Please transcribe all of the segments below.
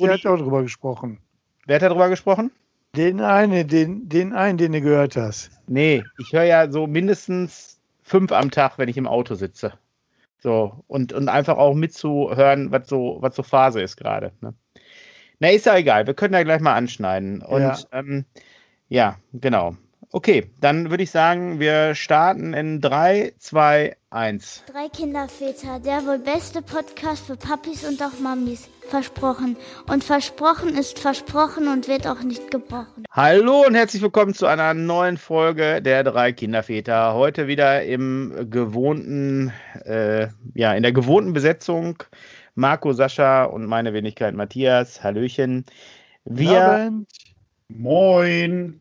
Der hat auch drüber gesprochen. Wer hat darüber gesprochen? Den einen, den, den einen, den du gehört hast. Nee, ich höre ja so mindestens fünf am Tag, wenn ich im Auto sitze. So, und, und einfach auch mitzuhören, was so, was so Phase ist gerade. Ne? Na, ist ja egal, wir können da gleich mal anschneiden. Und ja, ähm, ja genau. Okay, dann würde ich sagen, wir starten in 3, 2, 1. Drei Kinderväter, der wohl beste Podcast für Papis und auch Mamis. Versprochen. Und versprochen ist versprochen und wird auch nicht gebrochen. Hallo und herzlich willkommen zu einer neuen Folge der drei Kinderväter. Heute wieder im gewohnten, äh, ja, in der gewohnten Besetzung. Marco, Sascha und meine Wenigkeit Matthias. Hallöchen. Wir. Moin.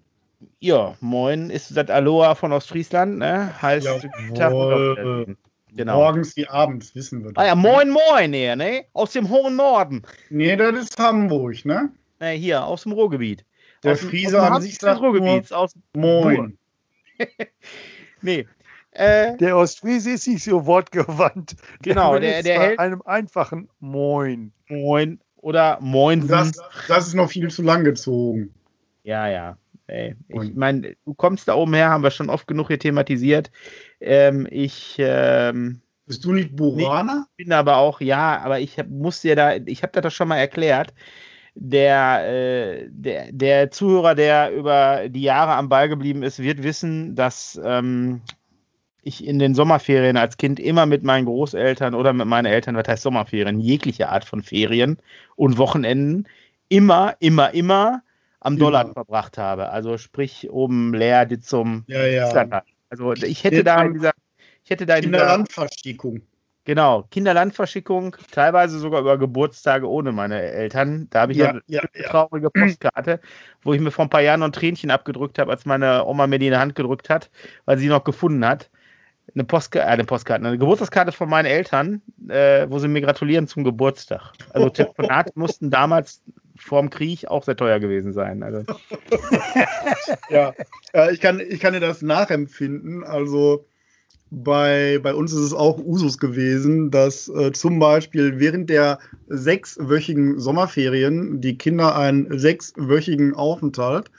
Ja, moin ist das Aloha von Ostfriesland, ne? Heißt ja, Tag genau. Morgens wie abends, wissen wir das. Ah ja, moin, moin, eher, ne? Aus dem hohen Norden. Nee, das ist Hamburg, ne? Ne, hier, aus dem Ruhrgebiet. Der aus Friese an sich sagt Ruhrgebiets, aus Moin. nee. Äh, der Ostfriese ist nicht so wortgewandt. Genau, der, der, der hält einem einfachen Moin. Moin oder Moin. Das, das ist noch viel zu lang gezogen. Ja, ja. Ey, ich meine, du kommst da oben her, haben wir schon oft genug hier thematisiert. Ähm, ich ähm, bist du nicht Buraner? Ich bin aber auch, ja, aber ich hab, musste ja da, ich habe das doch schon mal erklärt. Der, äh, der, der Zuhörer, der über die Jahre am Ball geblieben ist, wird wissen, dass ähm, ich in den Sommerferien als Kind immer mit meinen Großeltern oder mit meinen Eltern, was heißt Sommerferien, jegliche Art von Ferien und Wochenenden, immer, immer, immer am Dollar verbracht habe. Also sprich oben leer die zum ja, ja. Also ich hätte da in dieser ich hätte da in Kinderlandverschickung. Genau, Kinderlandverschickung, teilweise sogar über Geburtstage ohne meine Eltern. Da habe ich ja, eine ja, traurige Postkarte, wo ich mir vor ein paar Jahren noch ein Tränchen abgedrückt habe, als meine Oma mir die in die Hand gedrückt hat, weil sie noch gefunden hat. Eine, Postka äh, eine Postkarte, eine Geburtstagskarte von meinen Eltern, äh, wo sie mir gratulieren zum Geburtstag. Also Telefonate mussten damals vorm Krieg auch sehr teuer gewesen sein. Also. ja, ich, kann, ich kann dir das nachempfinden. Also bei, bei uns ist es auch Usus gewesen, dass äh, zum Beispiel während der sechswöchigen Sommerferien die Kinder einen sechswöchigen Aufenthalt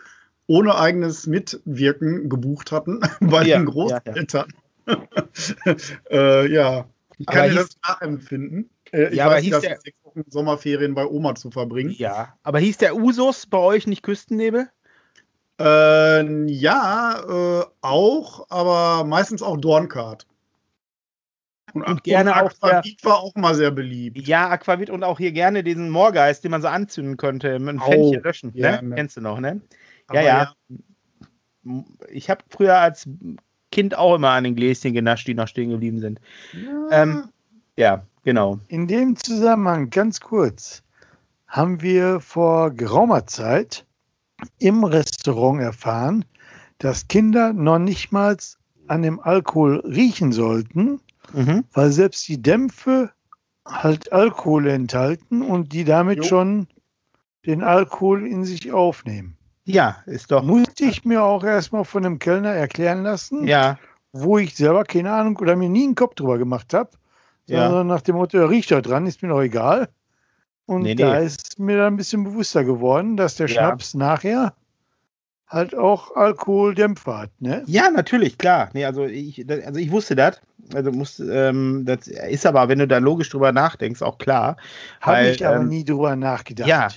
ohne eigenes Mitwirken gebucht hatten bei ja, den Großeltern. Ja, ja. äh, ja. ich kann dir das nachempfinden. Äh, ja, aber hieß der, sechs Wochen Sommerferien bei Oma zu verbringen. Ja, aber hieß der Usus bei euch nicht Küstennebel? Äh, ja, äh, auch, aber meistens auch Dornkart. Und, und gerne und Aquavit war auch mal sehr beliebt. Ja, Aquavit und auch hier gerne diesen Moorgeist, den man so anzünden könnte, mit einem Fännchen löschen. Ja, ne? Kennst du noch, ne? Ja, ja, ja. Ich habe früher als Kind auch immer an den Gläschen genascht, die noch stehen geblieben sind. Ja. Ähm, ja, genau. In dem Zusammenhang, ganz kurz, haben wir vor geraumer Zeit im Restaurant erfahren, dass Kinder noch nicht mal an dem Alkohol riechen sollten, mhm. weil selbst die Dämpfe halt Alkohol enthalten und die damit jo. schon den Alkohol in sich aufnehmen. Ja, ist doch. Musste ich mir auch erstmal von einem Kellner erklären lassen, ja. wo ich selber keine Ahnung oder mir nie einen Kopf drüber gemacht habe. Ja. Sondern nach dem Motto, riecht da dran, ist mir doch egal. Und nee, da nee. ist mir dann ein bisschen bewusster geworden, dass der ja. Schnaps nachher halt auch Alkoholdämpfer hat, ne? Ja, natürlich, klar. Nee, also ich, also ich wusste das. Also muss, ähm, das ist aber, wenn du da logisch drüber nachdenkst, auch klar. Habe ich aber ähm, nie drüber nachgedacht. Ja,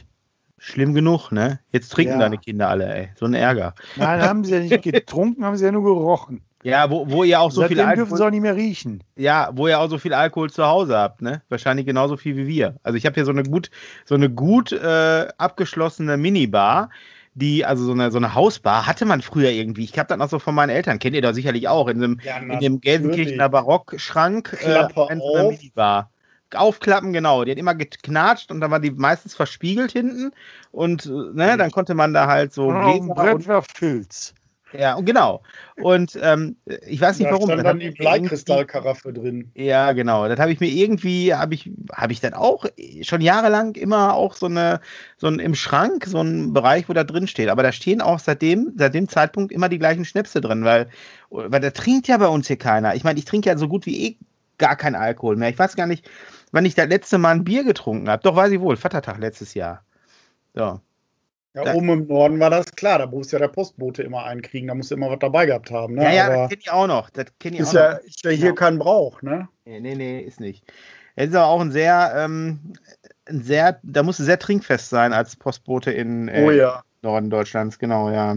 schlimm genug, ne? Jetzt trinken ja. deine Kinder alle, ey. So ein Ärger. Nein, haben sie ja nicht getrunken, haben sie ja nur gerochen. Ja, wo, wo ihr auch so Seitdem viel Alkohol. dürfen sie auch nicht mehr riechen. Ja, wo ihr auch so viel Alkohol zu Hause habt, ne? Wahrscheinlich genauso viel wie wir. Also ich habe hier so eine gut, so eine gut äh, abgeschlossene Minibar, die, also so eine, so eine Hausbar hatte man früher irgendwie. Ich habe das noch so von meinen Eltern, kennt ihr da sicherlich auch, in dem, ja, in dem Gelsenkirchener Barockschrank. Äh, eine Minibar aufklappen, genau. Die hat immer geknatscht und dann war die meistens verspiegelt hinten und ne, dann konnte man da halt so. Oh, Brett war Filz. Ja, und genau. Und ähm, ich weiß nicht da warum. Da stand dann die Bleikristallkaraffe drin. Ja, genau. Das habe ich mir irgendwie, habe ich, habe ich dann auch schon jahrelang immer auch so eine, so ein im Schrank, so ein Bereich, wo da drin steht. Aber da stehen auch seitdem, seit dem Zeitpunkt immer die gleichen Schnäpse drin, weil, weil da trinkt ja bei uns hier keiner. Ich meine, ich trinke ja so gut wie eh gar keinen Alkohol mehr. Ich weiß gar nicht, wann ich das letzte Mal ein Bier getrunken habe. Doch weiß ich wohl, Vatertag letztes Jahr. So. Ja, Da- oben im Norden war das klar, da musste ja der Postbote immer einkriegen, da musste immer was dabei gehabt haben. Ne? Ja, ja, Aber das kenne ich auch noch. Das kenne ich ist auch ja, noch. ist ja hier Genau. kein Brauch, ne? Nee, nee, nee, ist nicht. Es ist aber auch ein sehr, ähm, ein sehr, da musst du sehr trinkfest sein als Postbote in äh, Oh ja. Norden Deutschlands, genau, ja.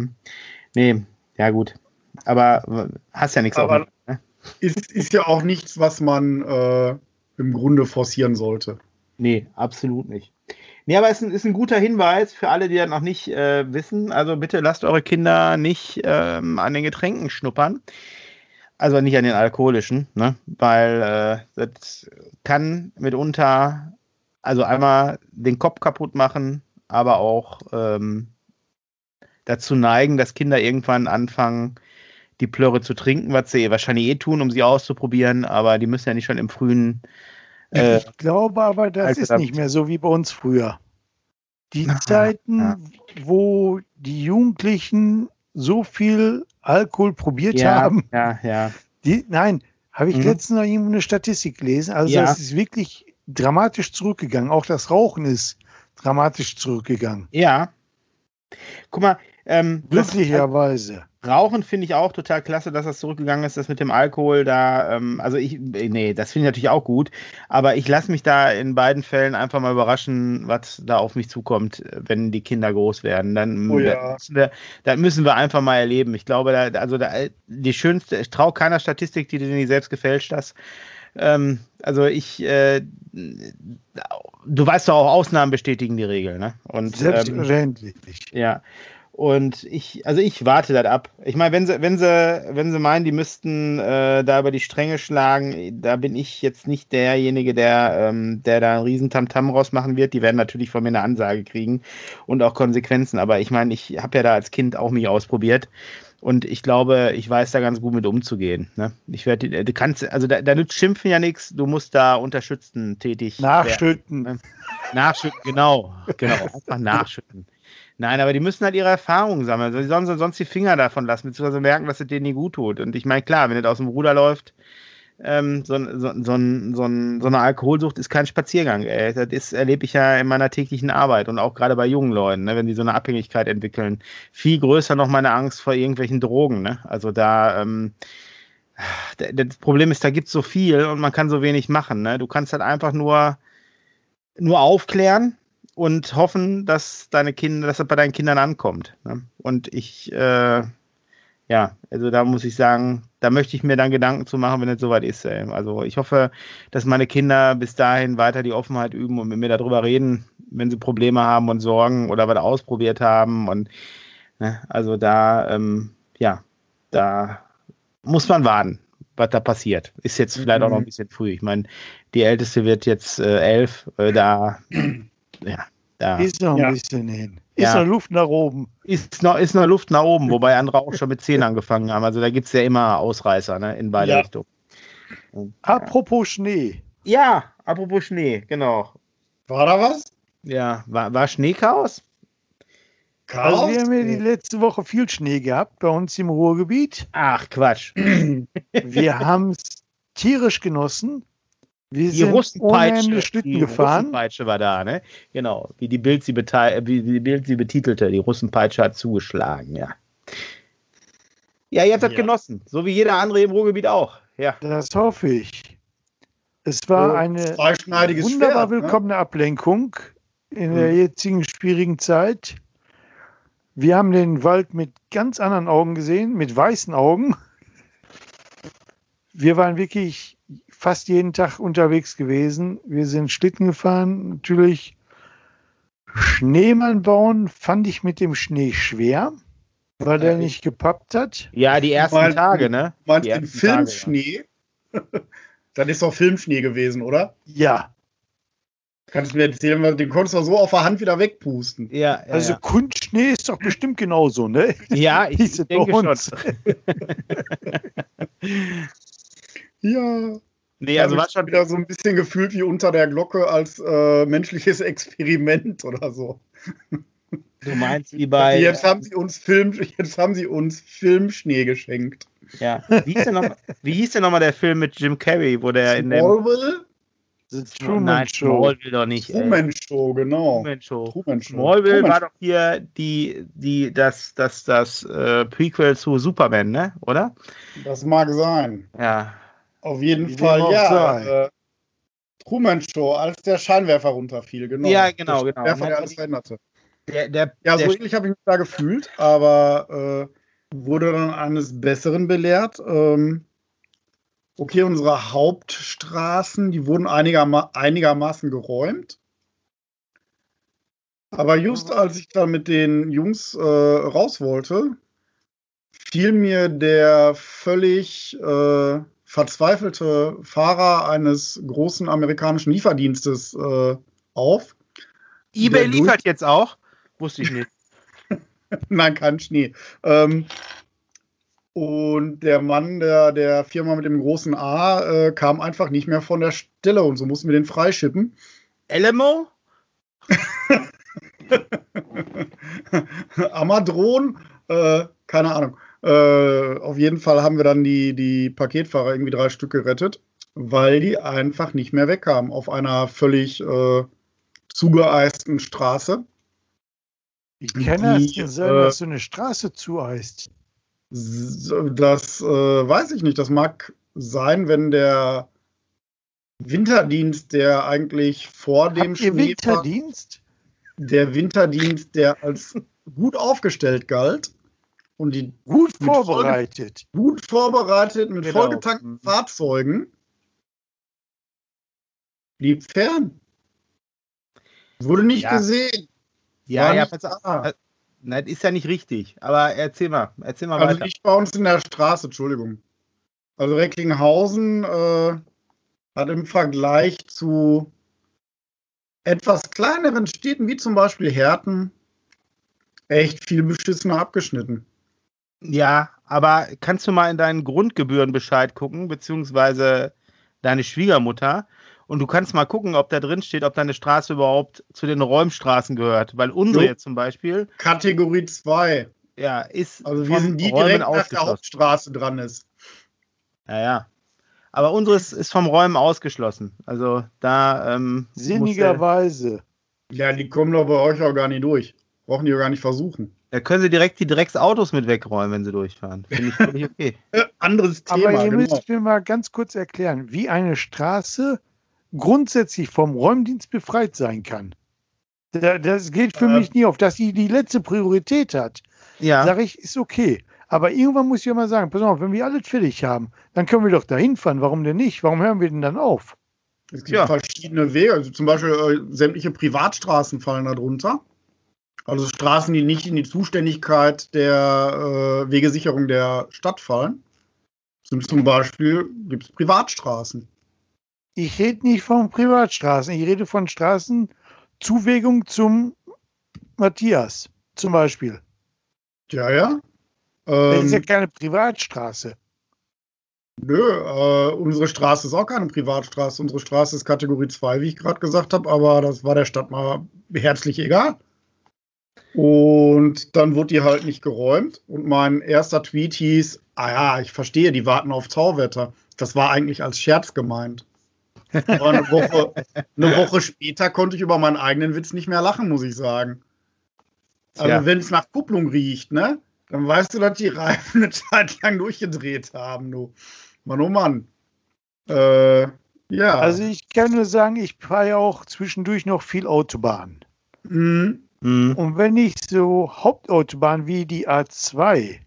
Nee, ja gut. Aber äh, hast ja nichts Aber- auf. Ne? Ist, ist ja auch nichts, was man äh, im Grunde forcieren sollte. Nee, absolut nicht. Nee, aber es ist ein, ist ein guter Hinweis für alle, die das noch nicht äh, wissen. Also bitte lasst eure Kinder nicht ähm, an den Getränken schnuppern. Also nicht an den alkoholischen, ne? Weil äh, das kann mitunter also einmal den Kopf kaputt machen, aber auch ähm, dazu neigen, dass Kinder irgendwann anfangen, die Plörre zu trinken, was sie wahrscheinlich eh tun, um sie auszuprobieren, aber die müssen ja nicht schon im frühen äh, Ich glaube aber, das Also ist nicht mehr so wie bei uns früher. Die Aha, Zeiten, ja. wo die Jugendlichen so viel Alkohol probiert ja, haben, ja, ja. die, nein, habe ich Mhm. letztens noch irgendwo eine Statistik gelesen. Also Ja. das ist wirklich dramatisch zurückgegangen. Auch das Rauchen ist dramatisch zurückgegangen. Ja. Guck mal, ähm, Glücklicherweise. Rauchen finde ich auch total klasse, dass das zurückgegangen ist, das mit dem Alkohol da, ähm, also ich, nee, das finde ich natürlich auch gut, aber ich lasse mich da in beiden Fällen einfach mal überraschen, was da auf mich zukommt, wenn die Kinder groß werden. Dann, Oh ja. müssen, wir, dann müssen wir einfach mal erleben. Ich glaube, da, also da, die schönste, ich traue keiner Statistik, die du nicht selbst gefälscht hast. Ähm, also ich, äh, du weißt doch auch, Ausnahmen bestätigen die Regel, ne? Und, ähm, Selbstverständlich. ja. Und ich, also ich warte das ab. Ich meine, wenn sie, wenn sie, wenn sie meinen, die müssten äh, da über die Stränge schlagen, da bin ich jetzt nicht derjenige, der, ähm, der da einen riesen Tamtam rausmachen wird. Die werden natürlich von mir eine Ansage kriegen und auch Konsequenzen. Aber ich meine, ich habe ja da als Kind auch mich ausprobiert. Und ich glaube, ich weiß da ganz gut mit umzugehen. Ne? Ich werde, du kannst, also da, da nützt Schimpfen ja nichts. Du musst da unterstützend tätig werden. Nachschütten. Nachschütten, genau. Genau, einfach nachschütten. Nein, aber die müssen halt ihre Erfahrungen sammeln. Die sollen so- sonst die Finger davon lassen, beziehungsweise merken, dass es denen nie gut tut. Und ich meine, klar, wenn das aus dem Ruder läuft, ähm, so, so, so, so, ein- so eine Alkoholsucht ist kein Spaziergang. Ey. Das erlebe ich ja in meiner täglichen Arbeit und auch gerade bei jungen Leuten, ne, wenn die so eine Abhängigkeit entwickeln. Viel größer noch meine Angst vor irgendwelchen Drogen. Ne? Also da, ähm, das Problem ist, da gibt es so viel und man kann so wenig machen. Ne? Du kannst halt einfach nur, nur aufklären und hoffen, dass deine Kinder, dass das bei deinen Kindern ankommt. Ne? Und ich, äh, ja, also da muss ich sagen, da möchte ich mir dann Gedanken zu machen, wenn es soweit ist. Ey. Also ich hoffe, dass meine Kinder bis dahin weiter die Offenheit üben und mit mir darüber reden, wenn sie Probleme haben und Sorgen oder was ausprobiert haben. Und ne, also da, ähm, ja, da muss man warten, was da passiert. Ist jetzt vielleicht auch noch ein bisschen früh. Ich meine, die Älteste wird jetzt äh, elf, äh, da, ja, da Ist noch ein Ja. bisschen hin. Ist Ja. noch Luft nach oben. ist noch, ist noch Luft nach oben, wobei andere auch schon mit 10 angefangen haben. Also da gibt es ja immer Ausreißer ne, in beide Ja. Richtungen. Apropos Schnee. Ja, apropos Schnee, genau. War da was? Ja, war, war Schneechaos? Also Chaos? wir haben ja die letzte Woche viel Schnee gehabt bei uns im Ruhrgebiet. Ach, Quatsch. Wir haben es tierisch genossen. Wir Die Russenpeitsche, die gefahren. Russenpeitsche war da, ne? Genau, wie die Bild sie, wie die Bild sie betitelte. Die Russenpeitsche hat zugeschlagen, ja. Ja, ihr habt das Ja. genossen, so wie jeder andere im Ruhrgebiet auch. Ja, Das hoffe ich. Es war eine wunderbar Schwert, ne? willkommene Ablenkung in der Mhm. jetzigen schwierigen Zeit. Wir haben den Wald mit ganz anderen Augen gesehen, mit weißen Augen. Wir waren wirklich fast jeden Tag unterwegs gewesen. Wir sind Schlitten gefahren, natürlich. Schneemann bauen fand ich mit dem Schnee schwer, weil der nicht gepappt hat. ja die ersten Weil- Tage, ne? Du meinst ersten Tage, ja. Filmschnee? das ist doch Filmschnee gewesen, oder? Ja, Kannst du mir erzählen, den konntest du so auf der Hand wieder wegpusten. Ja, ja, also ja. Kunstschnee ist doch bestimmt genauso, ne? ja ich denke schon. Ja. Nee, also war ich schon wieder so ein bisschen gefühlt wie unter der Glocke als äh, menschliches Experiment oder so. Du meinst wie bei. jetzt haben sie uns Film, jetzt haben sie uns Filmschnee geschenkt. ja. Wie hieß denn noch, wie hieß denn noch der Film mit Jim Carrey, wo der in dem. Smallville? The Truman Nein, Show. Smallville doch nicht. Truman ey. Show, genau. Truman Show. Truman Show. Smallville Truman war doch hier die, die, das, das, das äh, Prequel zu Superman, ne? Oder? Das mag sein. Ja. Auf jeden Wie Fall, ja. Äh, Truman Show, als der Scheinwerfer runterfiel, genau. Ja, genau, genau. Der, der alles veränderte. Der, der, ja, so ähnlich habe ich mich da gefühlt, aber äh, wurde dann eines Besseren belehrt. Ähm, okay, unsere Hauptstraßen, die wurden einigerma einigermaßen geräumt. Aber just als ich dann mit den Jungs äh, raus wollte, fiel mir der völlig äh, verzweifelte Fahrer eines großen amerikanischen Lieferdienstes äh, auf. eBay liefert jetzt auch? Wusste ich nicht. Nein, kein Schnee. Ähm, und der Mann der, der Firma mit dem großen A äh, kam einfach nicht mehr von der Stelle und so mussten wir den freischippen. Elemo? Amadron? Äh, keine Ahnung. Äh, auf jeden Fall haben wir dann die, die Paketfahrer irgendwie drei Stück gerettet, weil die einfach nicht mehr wegkamen auf einer völlig äh, zugeeisten Straße. Wie kann das denn sein, äh, dass so eine Straße zueist? Das äh, weiß ich nicht. Das mag sein, wenn der Winterdienst, der eigentlich vor Habt dem Schnee Winterdienst? der Winterdienst, der als gut aufgestellt galt und die gut vorbereitet, voll, gut vorbereitet mit genau. vollgetankten mhm. Fahrzeugen blieb fern. Wurde nicht ja. gesehen. Ja, ja, pass auf. Nein, ist ja nicht richtig. Aber erzähl mal, erzähl mal also weiter. nicht bei uns in der Straße, Entschuldigung. Also Recklinghausen äh, hat im Vergleich zu etwas kleineren Städten wie zum Beispiel Herten echt viel beschissener abgeschnitten. Ja, aber kannst du mal in deinen Grundgebührenbescheid gucken, beziehungsweise deine Schwiegermutter? Und du kannst mal gucken, ob da drin steht, ob deine Straße überhaupt zu den Räumstraßen gehört. Weil unsere jo. jetzt zum Beispiel. Kategorie 2. Ja, ist. Also wir sind die Räumen direkt nach der Hauptstraße dran ist. Ja, ja. Aber unseres ist vom Räumen ausgeschlossen. Also da. Ähm, Sinnigerweise. Ja, die kommen doch bei euch auch gar nicht durch. Brauchen die auch gar nicht versuchen. Da können sie direkt die Drecksautos mit wegräumen, wenn sie durchfahren. Finde ich völlig okay. Anderes Thema. Aber ihr genau. müsst mir mal ganz kurz erklären, wie eine Straße grundsätzlich vom Räumdienst befreit sein kann. Das geht für äh, mich nie auf, dass sie die letzte Priorität hat. Ja. Sage ich, ist okay. Aber irgendwann muss ich ja mal sagen, pass auf, wenn wir alles fertig haben, dann können wir doch dahin fahren. Warum denn nicht? Warum hören wir denn dann auf? Es gibt ja. verschiedene Wege. Also zum Beispiel äh, sämtliche Privatstraßen fallen darunter. Also Straßen, die nicht in die Zuständigkeit der äh, Wegesicherung der Stadt fallen. Zum Beispiel gibt es Privatstraßen. Ich rede nicht von Privatstraßen, ich rede von Straßenzuwegung zum Matthias, zum Beispiel. Ja, ja. Das ähm, ist ja ähm, keine Privatstraße. Nö, äh, unsere Straße ist auch keine Privatstraße. Unsere Straße ist Kategorie 2, wie ich gerade gesagt habe, aber das war der Stadt mal herzlich egal. Und dann wurde die halt nicht geräumt. Und mein erster Tweet hieß: Ah ja, ich verstehe, die warten auf Tauwetter. Das war eigentlich als Scherz gemeint. Aber eine Woche, eine Woche später konnte ich über meinen eigenen Witz nicht mehr lachen, muss ich sagen. Also, ja. wenn es nach Kupplung riecht, ne? Dann weißt du, dass die Reifen eine Zeit lang durchgedreht haben, du. Mann, oh Mann. Äh, ja. Also, ich kann nur sagen, ich fahre ja auch zwischendurch noch viel Autobahn. Mhm. Mhm. Und wenn ich so Hauptautobahn wie die A2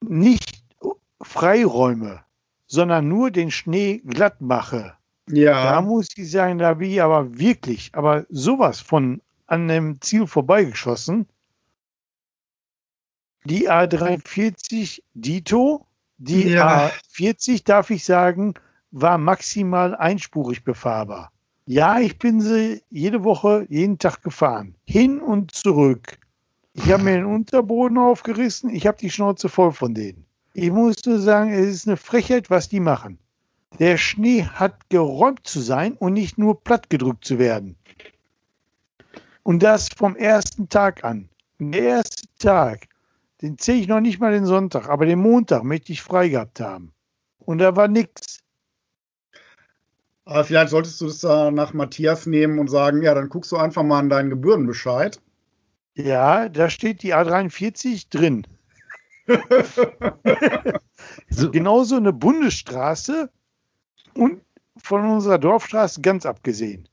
nicht freiräume, sondern nur den Schnee glatt mache. Ja. Da muss ich sagen, da bin ich aber wirklich, aber sowas von an dem Ziel vorbeigeschossen. Die A340 Dito, die ja. A40, darf ich sagen, war maximal einspurig befahrbar. Ja, ich bin sie jede Woche, jeden Tag gefahren. Hin und zurück. Ich habe mir den Unterboden aufgerissen, ich habe die Schnauze voll von denen. Ich muss nur sagen, es ist eine Frechheit, was die machen. Der Schnee hat geräumt zu sein und nicht nur plattgedrückt zu werden. Und das vom ersten Tag an. Der erste Tag, den zähle ich noch nicht mal den Sonntag, aber den Montag möchte ich frei gehabt haben. Und da war nichts. Aber vielleicht solltest du das da nach Matthias nehmen und sagen, ja, dann guckst du einfach mal an deinen Gebührenbescheid. Ja, da steht die A43 drin. so. Genauso eine Bundesstraße und von unserer Dorfstraße ganz abgesehen.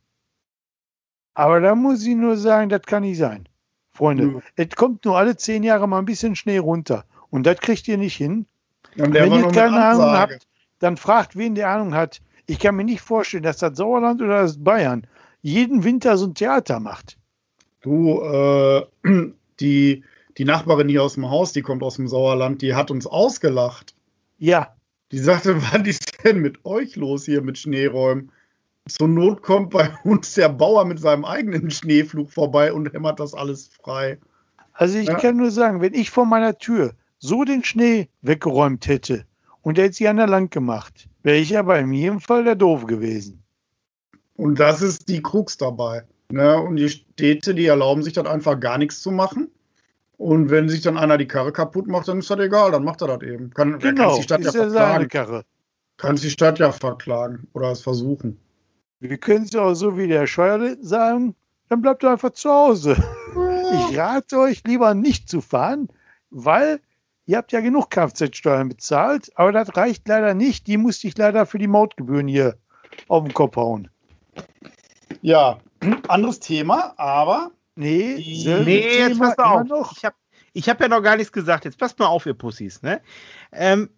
Aber da muss ich nur sagen, das kann nicht sein. Freunde, ja. es kommt nur alle zehn Jahre mal ein bisschen Schnee runter. Und das kriegt ihr nicht hin. Wenn ihr keine Ahnung habt, dann fragt, wen der Ahnung hat. Ich kann mir nicht vorstellen, dass das Sauerland oder das Bayern jeden Winter so ein Theater macht. Du, äh, die, die Nachbarin hier aus dem Haus, die kommt aus dem Sauerland, die hat uns ausgelacht. Ja. Die sagte, was ist denn mit euch los hier mit Schneeräumen? Zur Not kommt bei uns der Bauer mit seinem eigenen Schneeflug vorbei und hämmert das alles frei. Also ich ja. kann nur sagen, wenn ich vor meiner Tür so den Schnee weggeräumt hätte und er hätte sie an der Land gemacht, wäre ich aber in jedem Fall der Doof gewesen. Und das ist die Krux dabei. Ne? Und die Städte, die erlauben sich dann einfach gar nichts zu machen. Und wenn sich dann einer die Karre kaputt macht, dann ist das egal, dann macht er das eben. Kann, genau, die Stadt ist ja ja seine Karre. Kann die Stadt ja verklagen oder es versuchen. Wir können es auch so wie der Scheuer sagen, dann bleibt ihr einfach zu Hause. Ich rate euch lieber nicht zu fahren, weil ihr habt ja genug Kfz-Steuern bezahlt, aber das reicht leider nicht. Die musste ich leider für die Mautgebühren hier auf den Kopf hauen. Ja, anderes Thema, aber. Nee, nee jetzt passt auf. Noch. Ich habe ich hab ja noch gar nichts gesagt. Jetzt passt mal auf, ihr Pussys. Ne? Ähm,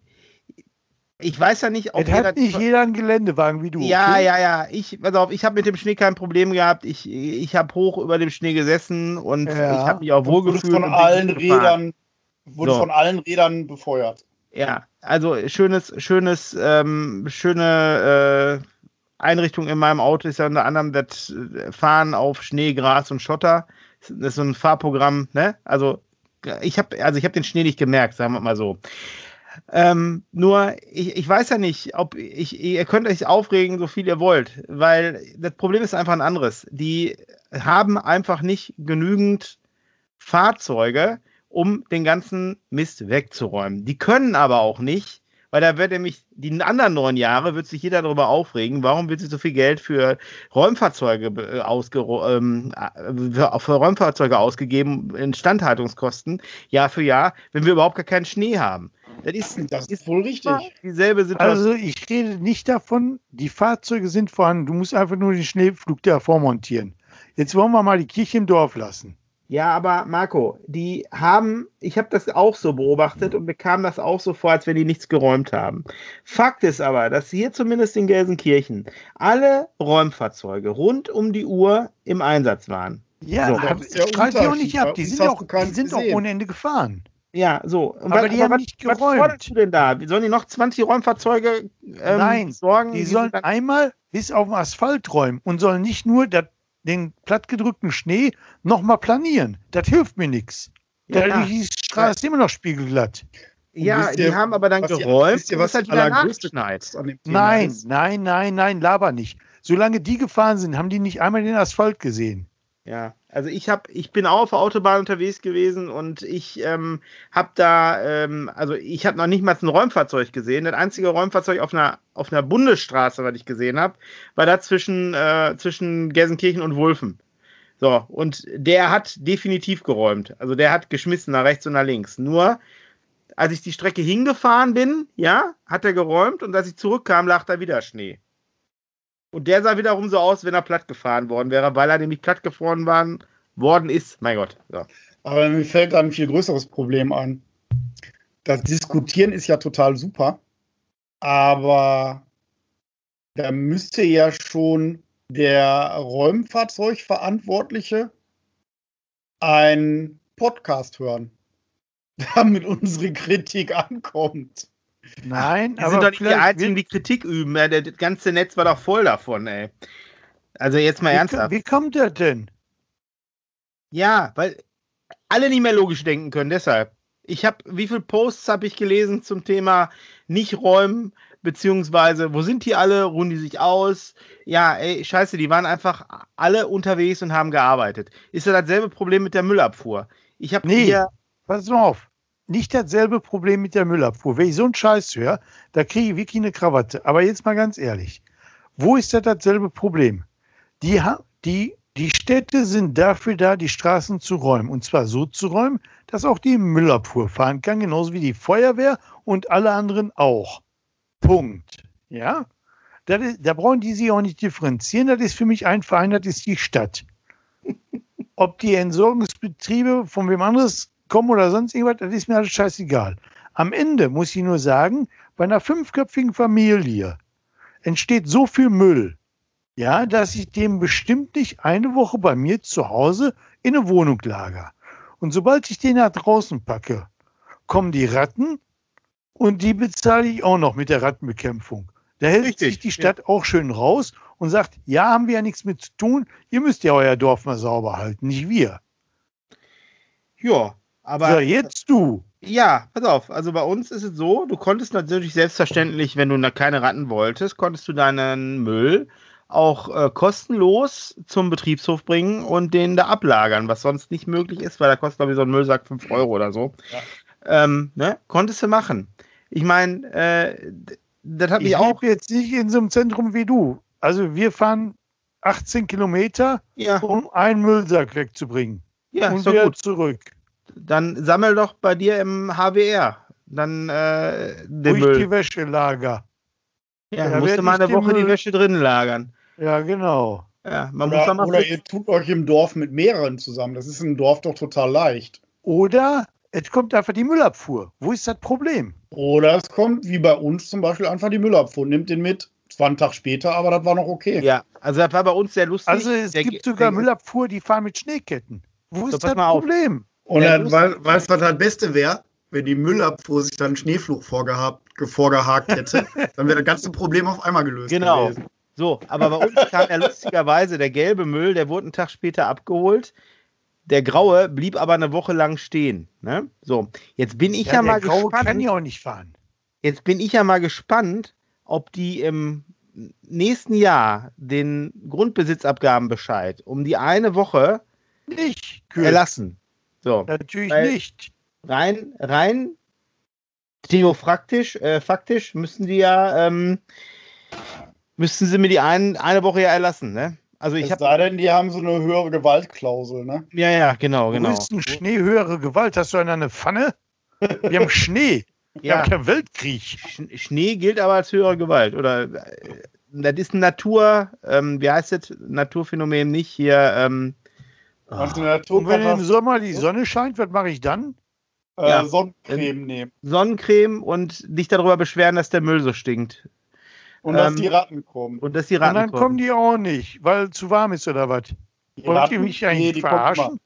ich weiß ja nicht, ob. Es hat nicht jeder einen Geländewagen wie du. Ja, okay? ja, ja. Ich, pass auf, ich habe mit dem Schnee kein Problem gehabt. Ich, ich habe hoch über dem Schnee gesessen und ja. ich habe mich auch wohlgefühlt. Von allen Rädern, wurde so. von allen Rädern befeuert. Ja, also schönes, schönes, ähm, schöne äh, Einrichtung in meinem Auto ist ja unter anderem das äh, Fahren auf Schnee, Gras und Schotter. Das ist so ein Fahrprogramm, ne? Also ich habe also ich den Schnee nicht gemerkt, sagen wir mal so. Ähm, nur, ich, ich weiß ja nicht, ob ich, ihr könnt euch aufregen, so viel ihr wollt, weil das Problem ist einfach ein anderes. Die haben einfach nicht genügend Fahrzeuge, um den ganzen Mist wegzuräumen. Die können aber auch nicht, weil da wird nämlich die anderen neun Jahre wird sich jeder darüber aufregen, warum wird sich so viel Geld für Räumfahrzeuge äh, ausge, ähm, äh, für Räumfahrzeuge ausgegeben, Instandhaltungskosten, Jahr für Jahr, wenn wir überhaupt gar keinen Schnee haben. Das ist, das ist wohl richtig. Dieselbe Situation. Also ich rede nicht davon, die Fahrzeuge sind vorhanden, du musst einfach nur den Schneeflug davor montieren. Jetzt wollen wir mal die Kirche im Dorf lassen. Ja, aber Marco, die haben, ich habe das auch so beobachtet und bekam das auch so vor, als wenn die nichts geräumt haben. Fakt ist aber, dass hier zumindest in Gelsenkirchen alle Räumfahrzeuge rund um die Uhr im Einsatz waren. Ja, so. das ja auch nicht ab. Die sind, auch, die sind auch ohne Ende gefahren. Ja, so. Und aber was, die aber haben was, nicht geräumt. Was du denn da? Sollen die noch 20 Räumfahrzeuge ähm, Nein, sorgen? Die sollen einmal bis auf den Asphalt räumen und sollen nicht nur das den plattgedrückten Schnee nochmal planieren. Das hilft mir nichts. Ja, da die Straße ist immer noch spiegelglatt. Ja, die ihr, haben aber dann geräumt, wisst ihr, was halt wieder nachgeschneit. Nein, nein, nein, nein, laber nicht. Solange die gefahren sind, haben die nicht einmal den Asphalt gesehen. Ja, also ich habe, ich bin auch auf der Autobahn unterwegs gewesen und ich ähm, habe da, ähm, also ich habe noch nicht mal ein Räumfahrzeug gesehen. Das einzige Räumfahrzeug auf einer auf einer Bundesstraße, was ich gesehen habe, war da zwischen äh, zwischen Gelsenkirchen und Wulfen. So und der hat definitiv geräumt. Also der hat geschmissen nach rechts und nach links. Nur als ich die Strecke hingefahren bin, ja, hat er geräumt und als ich zurückkam, lag da wieder Schnee. Und der sah wiederum so aus, wenn er platt gefahren worden wäre, weil er nämlich platt gefahren waren, worden ist. Mein Gott. Ja. Aber mir fällt da ein viel größeres Problem ein. Das Diskutieren ist ja total super, aber da müsste ja schon der Räumfahrzeugverantwortliche einen Podcast hören, damit unsere Kritik ankommt. Nein, die aber sind doch nicht die Einzigen, die Kritik üben. Ja, das ganze Netz war doch voll davon, ey. Also jetzt mal wie, ernsthaft. Wie kommt der denn? Ja, weil alle nicht mehr logisch denken können, deshalb. Ich habe, wie viele Posts habe ich gelesen zum Thema nicht räumen, beziehungsweise, wo sind die alle, ruhen die sich aus? Ja, ey, scheiße, die waren einfach alle unterwegs und haben gearbeitet. Ist ja dasselbe Problem mit der Müllabfuhr. Ich habe nee. Pass auf nicht dasselbe Problem mit der Müllabfuhr. Wenn ich so einen Scheiß höre, da kriege ich wirklich eine Krawatte. Aber jetzt mal ganz ehrlich. Wo ist das dasselbe Problem? Die, die, die Städte sind dafür da, die Straßen zu räumen. Und zwar so zu räumen, dass auch die Müllabfuhr fahren kann, genauso wie die Feuerwehr und alle anderen auch. Punkt. Ja? Ist, da brauchen die sich auch nicht differenzieren. Das ist für mich ein Verein, das ist die Stadt. Ob die Entsorgungsbetriebe von wem anderes kommen oder sonst irgendwas, das ist mir alles scheißegal. Am Ende muss ich nur sagen, bei einer fünfköpfigen Familie entsteht so viel Müll, ja, dass ich dem bestimmt nicht eine Woche bei mir zu Hause in eine Wohnung lager. Und sobald ich den nach draußen packe, kommen die Ratten und die bezahle ich auch noch mit der Rattenbekämpfung. Da hält Richtig, sich die Stadt ja. auch schön raus und sagt, ja, haben wir ja nichts mit zu tun, ihr müsst ja euer Dorf mal sauber halten, nicht wir. Ja, aber. So, jetzt du. Ja, pass auf. Also bei uns ist es so, du konntest natürlich selbstverständlich, wenn du keine Ratten wolltest, konntest du deinen Müll auch äh, kostenlos zum Betriebshof bringen und den da ablagern, was sonst nicht möglich ist, weil da kostet, glaube ich, so ein Müllsack 5 Euro oder so. Ja. Ähm, ne? Konntest du machen. Ich meine, äh, das hat mich auch. jetzt nicht in so einem Zentrum wie du. Also wir fahren 18 Kilometer, ja. um einen Müllsack wegzubringen. Ja, und wieder gut. zurück. Dann sammel doch bei dir im HWR. Dann äh, den Ruhig Müll. die Wäschelager. Ja, da musst du mal eine Woche die Wäsche drin lagern. Ja, genau. Ja, man oder, muss da mal oder ihr tut euch im Dorf mit mehreren zusammen. Das ist im Dorf doch total leicht. Oder es kommt einfach die Müllabfuhr. Wo ist das Problem? Oder es kommt, wie bei uns zum Beispiel, einfach die Müllabfuhr. Nimmt den mit. Es war ein Tag später, aber das war noch okay. Ja, also das war bei uns sehr lustig. Also es der, gibt sogar der, Müllabfuhr, die fahren mit Schneeketten. Wo ist das Problem? Auf. Und dann, weißt du, was das Beste wäre? Wenn die Müllabfuhr sich dann einen Schneeflug vorgehabt, vorgehakt hätte, dann wäre das ganze Problem auf einmal gelöst. Genau. Gewesen. So, aber bei uns kam ja lustigerweise der gelbe Müll, der wurde einen Tag später abgeholt. Der graue blieb aber eine Woche lang stehen. Ne? So, jetzt bin ich ja, ja mal graue gespannt. kann ja auch nicht fahren. Jetzt bin ich ja mal gespannt, ob die im nächsten Jahr den Grundbesitzabgabenbescheid um die eine Woche nicht erlassen. So, Natürlich Weil nicht. Rein, rein theofraktisch, äh, faktisch müssen die ja, ähm, müssten sie mir die ein, eine Woche ja erlassen, ne? Also ich es sei denn, die haben so eine höhere Gewaltklausel, ne? Ja, ja, genau, genau. Wo ist ein Schnee höhere Gewalt? Hast du eine Pfanne? Wir haben Schnee. Wir ja. haben keinen Weltkrieg. Schnee gilt aber als höhere Gewalt. Oder äh, das ist ein Natur, ähm, wie heißt das? Naturphänomen nicht hier. Ähm, oh. Und wenn im Sommer die Sonne scheint, was mache ich dann? Äh, ja. Sonnencreme nehmen. Sonnencreme und dich darüber beschweren, dass der Müll so stinkt. Und dass ähm, die Ratten kommen. Und dass die Ratten und dann kommen. kommen die auch nicht, weil zu warm ist oder was? Wollt ihr mich eigentlich nee, verarschen?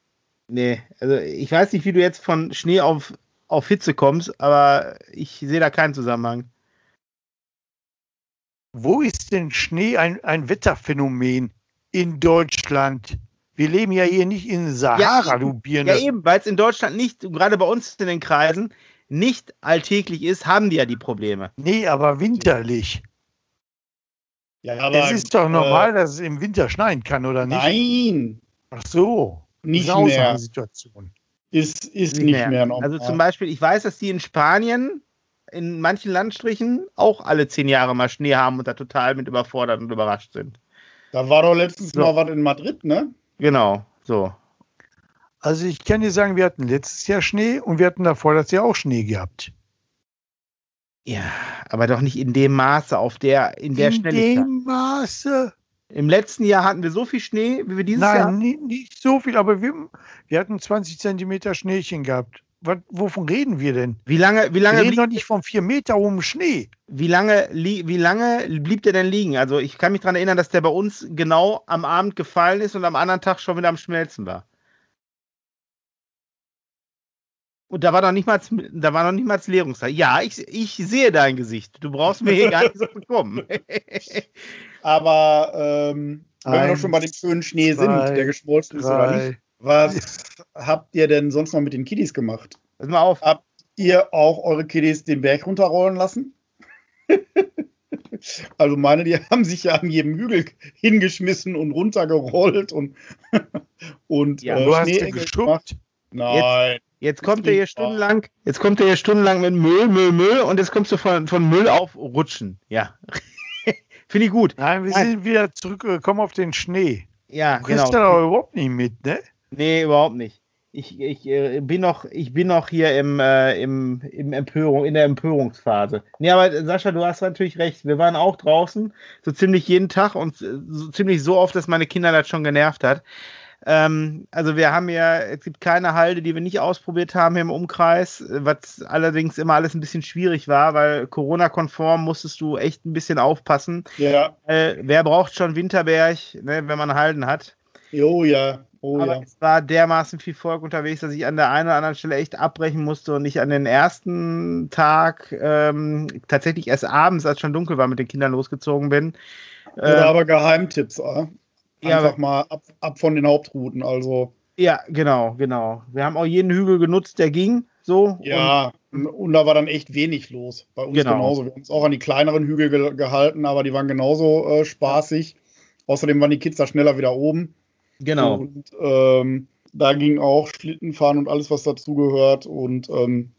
Nee, also ich weiß nicht, wie du jetzt von Schnee auf, auf Hitze kommst, aber ich sehe da keinen Zusammenhang. Wo ist denn Schnee ein, ein Wetterphänomen in Deutschland? Wir leben ja hier nicht in Sahara, ja, du Birne. Ja, eben, weil es in Deutschland nicht, gerade bei uns in den Kreisen, nicht alltäglich ist, haben die ja die Probleme. Nee, aber winterlich. Ja, aber, es ist doch normal, äh, dass es im Winter schneien kann, oder nicht? Nein. Ach so. Nicht mehr. Situation. Ist, ist nicht, nicht mehr. mehr normal. Also zum Beispiel, ich weiß, dass die in Spanien in manchen Landstrichen auch alle zehn Jahre mal Schnee haben und da total mit überfordert und überrascht sind. Da war doch letztens so. mal was in Madrid, ne? Genau, so. Also ich kann dir sagen, wir hatten letztes Jahr Schnee und wir hatten davor das Jahr auch Schnee gehabt. Ja, aber doch nicht in dem Maße, auf der, in der in Schnelligkeit. In dem Maße. Im letzten Jahr hatten wir so viel Schnee, wie wir dieses Nein, Jahr. Nein, nicht, nicht, so viel, aber wir, wir hatten 20 Zentimeter Schneechen gehabt. Was, wovon reden wir denn? Wie lange, wie lange wir reden doch nicht von vier Meter hohem Schnee. Wie lange, wie lange blieb der denn liegen? Also ich kann mich daran erinnern, dass der bei uns genau am Abend gefallen ist und am anderen Tag schon wieder am Schmelzen war. Und da war noch nicht mal, da war noch nicht mal Leerungszeit. Ja, ich, ich sehe dein Gesicht. Du brauchst mir hier gar nicht so bekommen. Aber ähm, wenn wir noch schon bei dem schönen Schnee zwei, sind, der geschmolzen ist oder nicht, was habt ihr denn sonst noch mit den Kiddies gemacht? Pass mal auf. Habt ihr auch eure Kiddies den Berg runterrollen lassen? also meine, die haben sich ja an jedem Hügel hingeschmissen und runtergerollt und, und ja, äh, du hast gemacht. Nein. Jetzt, Jetzt kommt er hier stundenlang, jetzt kommt er hier stundenlang mit Müll, Müll, Müll und jetzt kommst du von, von Müll auf Rutschen. Ja. Finde ich gut. Nein, wir Nein. sind wieder zurückgekommen auf den Schnee. Ja, Du kriegst genau. da überhaupt nicht mit, ne? Nee, überhaupt nicht. Ich, ich, äh, bin noch, ich bin noch hier im, äh, im, im Empörung, in der Empörungsphase. Nee, aber äh, Sascha, du hast natürlich recht. Wir waren auch draußen, so ziemlich jeden Tag und äh, so ziemlich so oft, dass meine Kinder das schon genervt hat. Ähm, also wir haben ja, es gibt keine Halde, die wir nicht ausprobiert haben hier im Umkreis, was allerdings immer alles ein bisschen schwierig war, weil Corona-konform musstest du echt ein bisschen aufpassen. Ja, Äh, wer braucht schon Winterberg, ne, wenn man Halden hat? oh ja, oh aber ja. es war dermaßen viel Volk unterwegs, dass ich an der einen oder anderen Stelle echt abbrechen musste und ich an den ersten Tag ähm, tatsächlich erst abends, als schon dunkel war, mit den Kindern losgezogen bin. Oder Ähm, aber Geheimtipps, äh? ja, Einfach aber- mal ab, ab von den Hauptrouten. Also, ja, genau, genau. Wir haben auch jeden Hügel genutzt, der ging. So. ja, und, und da war dann echt wenig los. Bei uns Genau. genauso. Wir haben uns auch an die kleineren Hügel ge gehalten, aber die waren genauso äh, spaßig. Außerdem waren die Kids da schneller wieder oben. Genau. Und ähm, da ging auch Schlittenfahren und alles, was dazugehört. Und ähm,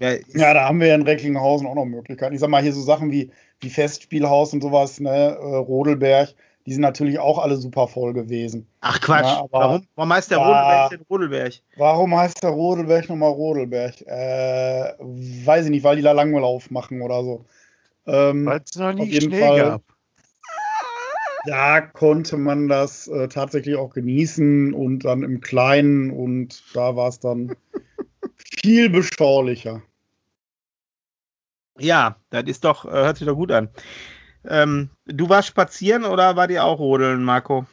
Ja, ja, da haben wir in Recklinghausen auch noch Möglichkeiten. Ich sag mal, hier so Sachen wie, wie Festspielhaus und sowas, ne, äh, Rodelberg, die sind natürlich auch alle super voll gewesen. ach Quatsch. Ja, aber- warum, warum heißt der Ja. Rodelberg denn Rodelberg? Warum heißt der Rodelberg nochmal Rodelberg? Äh, weiß ich nicht, weil die da Langlauf machen oder so. Ähm, Weil es noch nie Schnee Fall. gab. Da konnte man das äh, tatsächlich auch genießen und dann im Kleinen und da war es dann viel beschaulicher. Ja, das ist doch, äh, hört sich doch gut an. Ähm, du warst spazieren oder war dir auch Rodeln, Marco?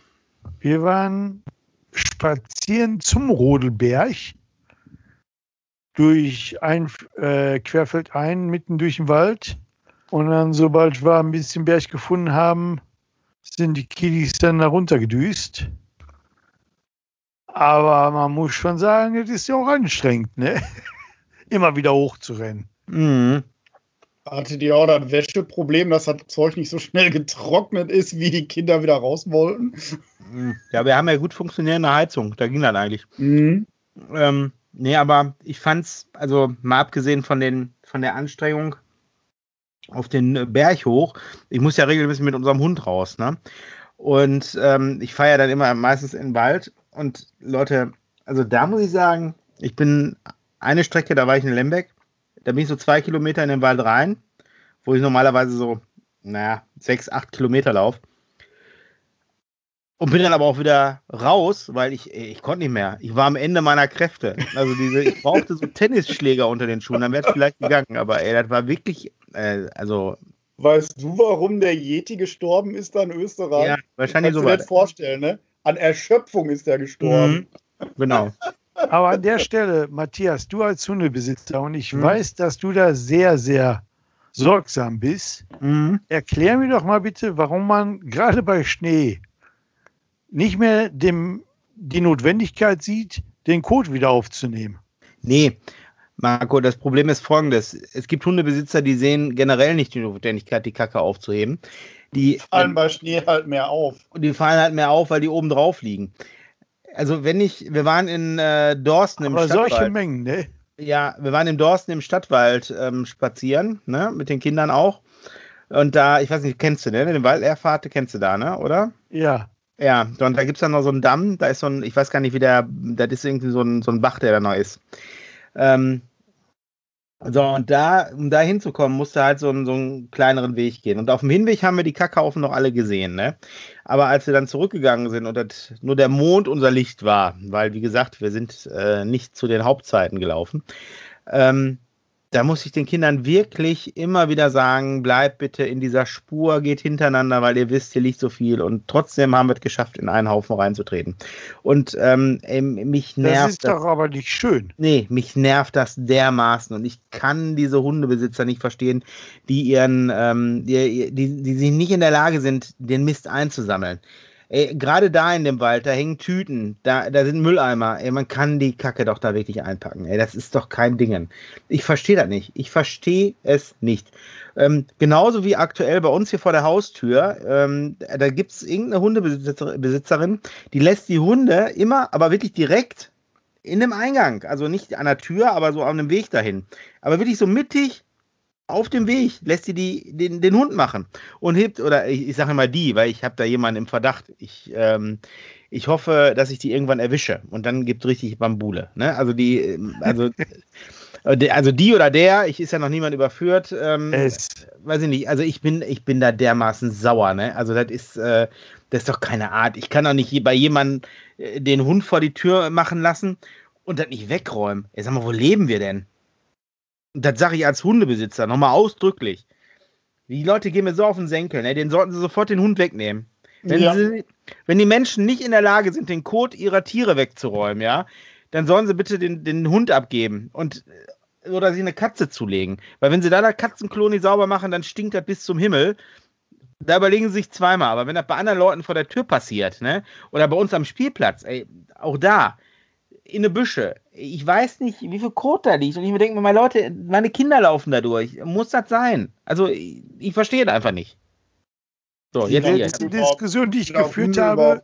Wir waren spazieren zum Rodelberg durch ein äh, Querfeldein mitten durch den Wald. Und dann, sobald wir ein bisschen Berg gefunden haben, sind die Kiddies dann da runtergedüst. Aber man muss schon sagen, das ist ja auch anstrengend, ne? Immer wieder hochzurennen. Mhm. Hattet ihr auch das Wäscheproblem, dass das Zeug nicht so schnell getrocknet ist, wie die Kinder wieder raus wollten? Ja, wir haben ja gut funktionierende Heizung, da ging das eigentlich. Mhm. Ähm, nee, aber ich fand's, also mal abgesehen von, den, von der Anstrengung auf den Berg hoch, ich muss ja regelmäßig mit unserem Hund raus, ne? Und ähm, ich fahre dann immer meistens in den Wald. Und Leute, also da muss ich sagen, ich bin eine Strecke, da war ich in Lembeck, da bin ich so zwei Kilometer in den Wald rein, wo ich normalerweise so, naja, sechs, acht Kilometer laufe. Und bin dann aber auch wieder raus, weil ich, ich konnte nicht mehr. Ich war am Ende meiner Kräfte. Also diese, ich brauchte so Tennisschläger unter den Schuhen, dann wäre es vielleicht gegangen. Aber ey, das war wirklich, äh, also, Weißt du, warum der Yeti gestorben ist da in Österreich? ja, wahrscheinlich Kannst so du dir weit. das vorstellen, ne? An Erschöpfung ist er gestorben. Mhm. Genau. Aber an der Stelle, Matthias, du als Hundebesitzer, und ich Mhm. weiß, dass du da sehr, sehr sorgsam bist, Mhm. erklär mir doch mal bitte, warum man gerade bei Schnee nicht mehr dem, die Notwendigkeit sieht, den Kot wieder aufzunehmen. Nee, Marco, das Problem ist folgendes. Es gibt Hundebesitzer, die sehen generell nicht die Notwendigkeit, die Kacke aufzuheben. Die, Fallen bei Schnee halt mehr auf. die fallen halt mehr auf, weil die oben drauf liegen. Also wenn ich, wir waren in äh, Dorsten im Aber Stadtwald. solche Mengen, ne? Ja, wir waren im Dorsten im Stadtwald ähm, spazieren, ne, mit den Kindern auch. Und da, ich weiß nicht, kennst du, ne? Den Walderfahrt kennst du da, ne, oder? Ja. Ja, und da gibt es dann noch so einen Damm, da ist so ein, ich weiß gar nicht, wie der, das ist irgendwie so ein, so ein Bach, der da noch ist. Ähm, so, und da, um da hinzukommen, musste halt so einen, so einen kleineren Weg gehen. Und auf dem Hinweg haben wir die Kackhaufen noch alle gesehen, ne? Aber als wir dann zurückgegangen sind und nur der Mond unser Licht war, weil, wie gesagt, wir sind äh, nicht zu den Hauptzeiten gelaufen, ähm, da muss ich den Kindern wirklich immer wieder sagen, bleibt bitte in dieser Spur, geht hintereinander, weil ihr wisst, hier liegt so viel. Und trotzdem haben wir es geschafft, in einen Haufen reinzutreten. Und ähm, ey, mich Das nervt ist doch aber nicht schön. Nee, mich nervt das dermaßen und ich kann diese Hundebesitzer nicht verstehen, die ihren, ähm, die, die, die sich nicht in der Lage sind, den Mist einzusammeln. Ey, gerade da in dem Wald, da hängen Tüten, da, da sind Mülleimer. Ey, man kann die Kacke doch da wirklich einpacken. Ey, das ist doch kein Dingen. Ich verstehe das nicht. Ich verstehe es nicht. Ähm, genauso wie aktuell bei uns hier vor der Haustür, ähm, da gibt es irgendeine Hundebesitzerin, die lässt die Hunde immer, aber wirklich direkt in dem Eingang. Also nicht an der Tür, aber so auf dem Weg dahin. Aber wirklich so mittig auf dem Weg lässt sie die, den, den Hund machen und hebt, oder ich, ich sage immer die, weil ich habe da jemanden im Verdacht. Ich, ähm, ich hoffe, dass ich die irgendwann erwische und dann gibt richtig Bambule. Ne? Also die, ähm, also, also die oder der, ich ist ja noch niemand überführt. Ähm, Es, weiß ich nicht, also ich bin, ich bin da dermaßen sauer, ne? Also das ist, äh, das ist doch keine Art. Ich kann doch nicht bei jemandem äh, den Hund vor die Tür machen lassen und das nicht wegräumen. Ey, sag mal, wo leben wir denn? Das sage ich als Hundebesitzer nochmal ausdrücklich. Die Leute gehen mir so auf den Senkel, ne? Den sollten sie sofort den Hund wegnehmen. Wenn, Ja. sie, wenn die Menschen nicht in der Lage sind, den Kot ihrer Tiere wegzuräumen, ja, dann sollen sie bitte den, den Hund abgeben und äh, oder sich eine Katze zulegen. Weil wenn sie da das Katzenklo nicht sauber machen, dann stinkt das bis zum Himmel. Da überlegen sie sich zweimal. Aber wenn das bei anderen Leuten vor der Tür passiert, ne? Oder bei uns am Spielplatz, ey, auch da, in eine Büsche. Ich weiß nicht, wie viel Kot da liegt. Und ich mir denke mir, meine Leute, meine Kinder laufen da durch. Muss das sein? Also, ich, ich verstehe das einfach nicht. So, die jetzt letzte Diskussion, die ich auch geführt habe,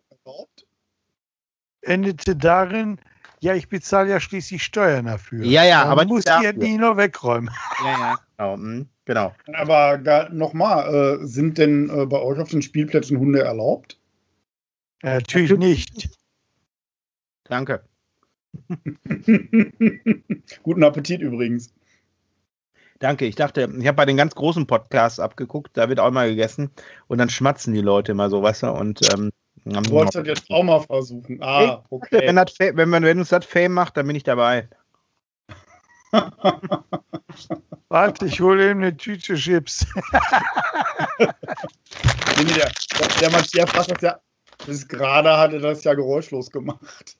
endete darin, ja, ich bezahle ja schließlich Steuern dafür. Ja, ja, aber muss nicht die ja nie noch wegräumen. Ja, ja, genau. mhm, genau. Aber nochmal, äh, sind denn äh, bei euch auf den Spielplätzen Hunde erlaubt? Ja, natürlich nicht. Danke. Guten Appetit übrigens. Danke. Ich dachte, ich habe bei den ganz großen Podcasts abgeguckt, da wird auch mal gegessen und dann schmatzen die Leute immer so, weißt du? Und ähm, Du wolltest das jetzt auch mal versuchen. Ah, wenn, okay. das, Fa- wenn, man, wenn uns das Fame macht, dann bin ich dabei. Warte, ich hole eben eine Tüte Chips. Nee, nee, der, der Matthias hat das ja, bis gerade hat er das ja geräuschlos gemacht.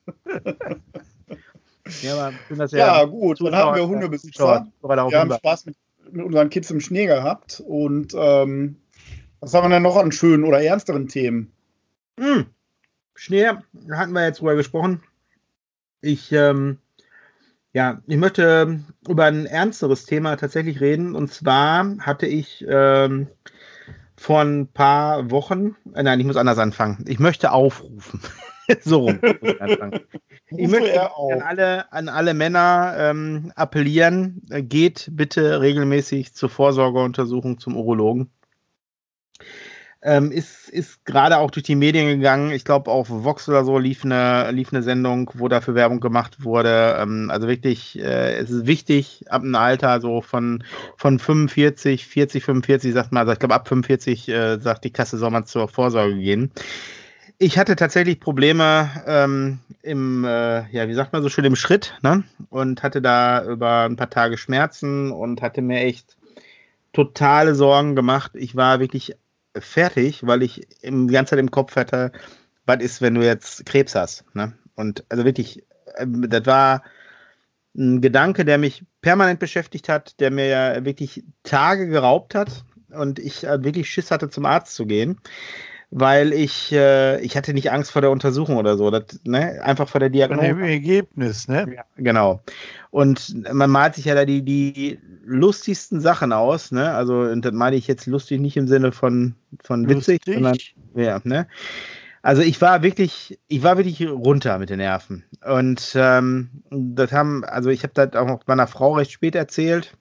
Ja, Ja, gut, dann haben wir Hundebesitzer. Wir haben. Spaß mit, mit unseren Kids im Schnee gehabt. Und ähm, was haben wir denn noch an schönen oder ernsteren Themen? Hm. Schnee, da hatten wir jetzt drüber gesprochen. Ich, ähm, ja, ich möchte über ein ernsteres Thema tatsächlich reden. Und zwar hatte ich ähm, vor ein paar Wochen, äh, nein, ich muss anders anfangen. Ich möchte aufrufen. so rum. Ich möchte an alle, an alle Männer ähm, appellieren, äh, geht bitte regelmäßig zur Vorsorgeuntersuchung zum Urologen. Ähm, ist ist gerade auch durch die Medien gegangen. Ich glaube, auf Vox oder so lief eine, lief eine Sendung, wo dafür Werbung gemacht wurde. Ähm, also wirklich, äh, es ist wichtig, ab einem Alter so von, von 45, 40, 45, sagt man, also ich glaube, ab 45 äh, sagt die Kasse, soll man zur Vorsorge gehen. Ich hatte tatsächlich Probleme ähm, im, äh, ja, wie sagt man so schön, im Schritt, ne? Und hatte da über ein paar Tage Schmerzen und hatte mir echt totale Sorgen gemacht. Ich war wirklich fertig, weil ich im, die ganze Zeit im Kopf hatte, was ist, wenn du jetzt Krebs hast, ne? Und also wirklich, ähm, das war ein Gedanke, der mich permanent beschäftigt hat, der mir ja wirklich Tage geraubt hat und ich äh, wirklich Schiss hatte, zum Arzt zu gehen weil ich, äh, ich hatte nicht Angst vor der Untersuchung oder so, das, ne? einfach vor der Diagnose. dem Ergebnis, ne? Ja, genau. Und man malt sich ja da die, die lustigsten Sachen aus, ne? Also, und das meine ich jetzt lustig nicht im Sinne von, von witzig, Lustig. sondern ja, ne? Also ich war wirklich, ich war wirklich runter mit den Nerven. Und ähm, das haben, also ich habe das auch meiner Frau recht spät erzählt.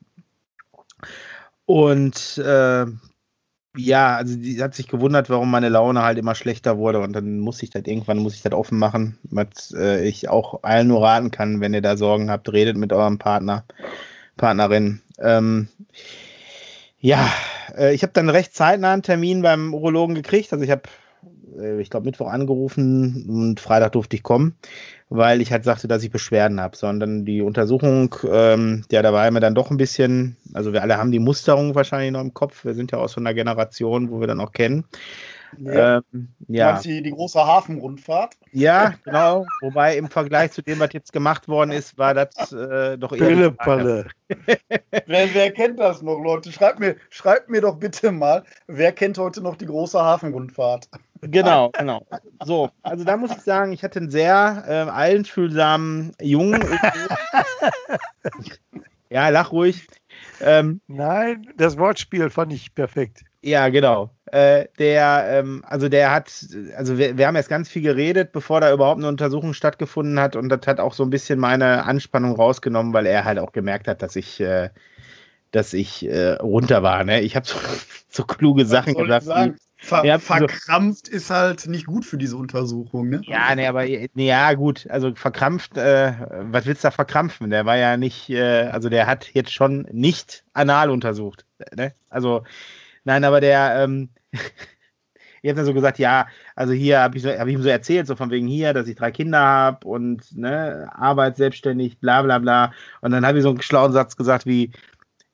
Und äh, ja, also die hat sich gewundert, warum meine Laune halt immer schlechter wurde. Und dann muss ich das irgendwann muss ich das offen machen, was äh, ich auch allen nur raten kann, wenn ihr da Sorgen habt, redet mit eurem Partner, Partnerin. Ähm, ja, äh, ich habe dann recht zeitnah einen Termin beim Urologen gekriegt. Also ich habe, ich glaube, Mittwoch angerufen und Freitag durfte ich kommen, weil ich halt sagte, dass ich Beschwerden habe. Sondern die Untersuchung, ähm, ja, da war mir dann doch ein bisschen, also wir alle haben die Musterung wahrscheinlich noch im Kopf. Wir sind ja aus so einer Generation, wo wir dann auch kennen. Ja. Ähm, Du ja. die, die große Hafenrundfahrt? Ja, genau. Wobei im Vergleich zu dem, was jetzt gemacht worden ist, war das äh, doch eher. Pillepalle. Wer, wer kennt das noch, Leute? Schreibt mir, schreibt mir doch bitte mal, wer kennt heute noch die große Hafenrundfahrt? Genau, genau. So, also da muss ich sagen, ich hatte einen sehr äh, einfühlsamen Jungen. ja, lach ruhig. Ähm, Nein, das Wortspiel fand ich perfekt. Ja, genau. Äh, der, ähm, also der hat, also wir, wir haben jetzt ganz viel geredet, bevor da überhaupt eine Untersuchung stattgefunden hat und das hat auch so ein bisschen meine Anspannung rausgenommen, weil er halt auch gemerkt hat, dass ich, äh, dass ich äh, runter war. Ne? Ich habe so, so kluge Sachen gesagt. Ver ja, verkrampft so, ist halt nicht gut für diese Untersuchung, ne? Ja, ne, aber nee, ja, gut. Also verkrampft, äh, was willst du da verkrampfen? Der war ja nicht, äh, also der hat jetzt schon nicht anal untersucht. Ne? Also, nein, aber der, ähm, ihr habt ja so gesagt, ja, also hier habe ich, so, hab ich ihm so erzählt, so von wegen hier, dass ich drei Kinder habe und ne, Arbeit selbstständig, bla bla bla. Und dann habe ich so einen schlauen Satz gesagt wie,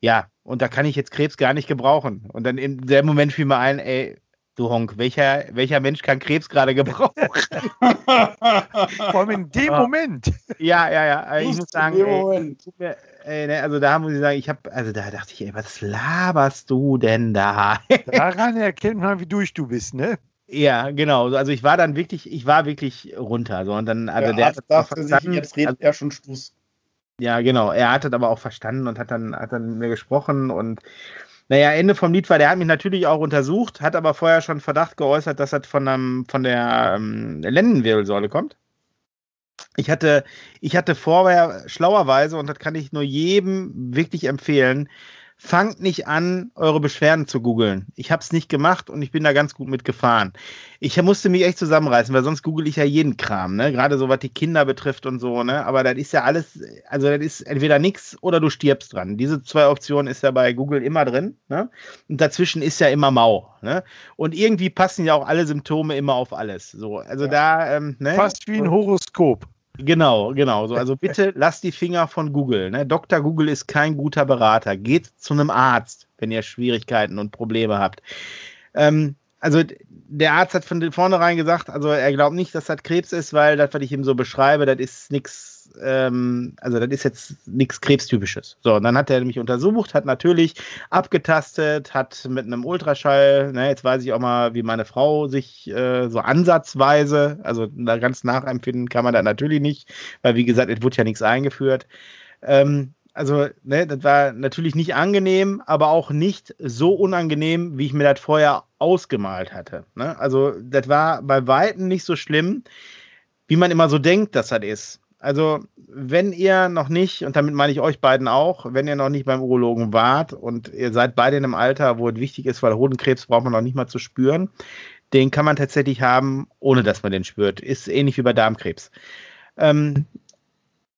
ja, und da kann ich jetzt Krebs gar nicht gebrauchen. Und dann in dem Moment fiel mir ein, ey, du Honk, welcher, welcher Mensch kann Krebs gerade gebrauchen? Vor allem in dem Moment. Ja, ja, ja. Ich muss sagen, ey, ey, ne, also da muss ich sagen, ich habe, also da dachte ich, ey, was laberst du denn da? Daran erkennt man, wie durch du bist, ne? Ja, genau. Also ich war dann wirklich, ich war wirklich runter. So, und dann, also der, der dachte sich, jetzt redet also, er schon Stuss. Ja, genau. Er hat das aber auch verstanden und hat dann, hat dann mit mir gesprochen und naja, Ende vom Lied war, der hat mich natürlich auch untersucht, hat aber vorher schon Verdacht geäußert, dass das von, einem, von der ähm, Lendenwirbelsäule kommt. Ich hatte, ich hatte vorher schlauerweise, und das kann ich nur jedem wirklich empfehlen, fangt nicht an, eure Beschwerden zu googeln. Ich habe es nicht gemacht und ich bin da ganz gut mitgefahren. Ich musste mich echt zusammenreißen, weil sonst google ich ja jeden Kram, ne? Gerade so was die Kinder betrifft und so, ne? Aber das ist ja alles, also das ist entweder nichts oder du stirbst dran. Diese zwei Optionen ist ja bei Google immer drin, ne? Und dazwischen ist ja immer mau, ne? Und irgendwie passen ja auch alle Symptome immer auf alles. So, also ja. da, ähm, ne? Fast wie ein Horoskop. Genau, genau. So, also bitte lasst die Finger von Google. Ne? Dr. Google ist kein guter Berater. Geht zu einem Arzt, wenn ihr Schwierigkeiten und Probleme habt. Ähm, also der Arzt hat von vornherein gesagt, also er glaubt nicht, dass das Krebs ist, weil das, was ich ihm so beschreibe, das ist nichts ähm, also das ist jetzt nichts Krebstypisches. So, und dann hat er mich untersucht, hat natürlich abgetastet, hat mit einem Ultraschall, ne, jetzt weiß ich auch mal, wie meine Frau sich äh, so ansatzweise, also da ganz nachempfinden kann man das natürlich nicht, weil wie gesagt, es wurde ja nichts eingeführt. Ähm, also, ne, das war natürlich nicht angenehm, aber auch nicht so unangenehm, wie ich mir das vorher ausgemalt hatte. Ne? Also, das war bei Weitem nicht so schlimm, wie man immer so denkt, dass das ist. Also, wenn ihr noch nicht, und damit meine ich euch beiden auch, wenn ihr noch nicht beim Urologen wart und ihr seid beide in einem Alter, wo es wichtig ist, weil Hodenkrebs braucht man noch nicht mal zu spüren, den kann man tatsächlich haben, ohne dass man den spürt. Ist ähnlich wie bei Darmkrebs. Ähm,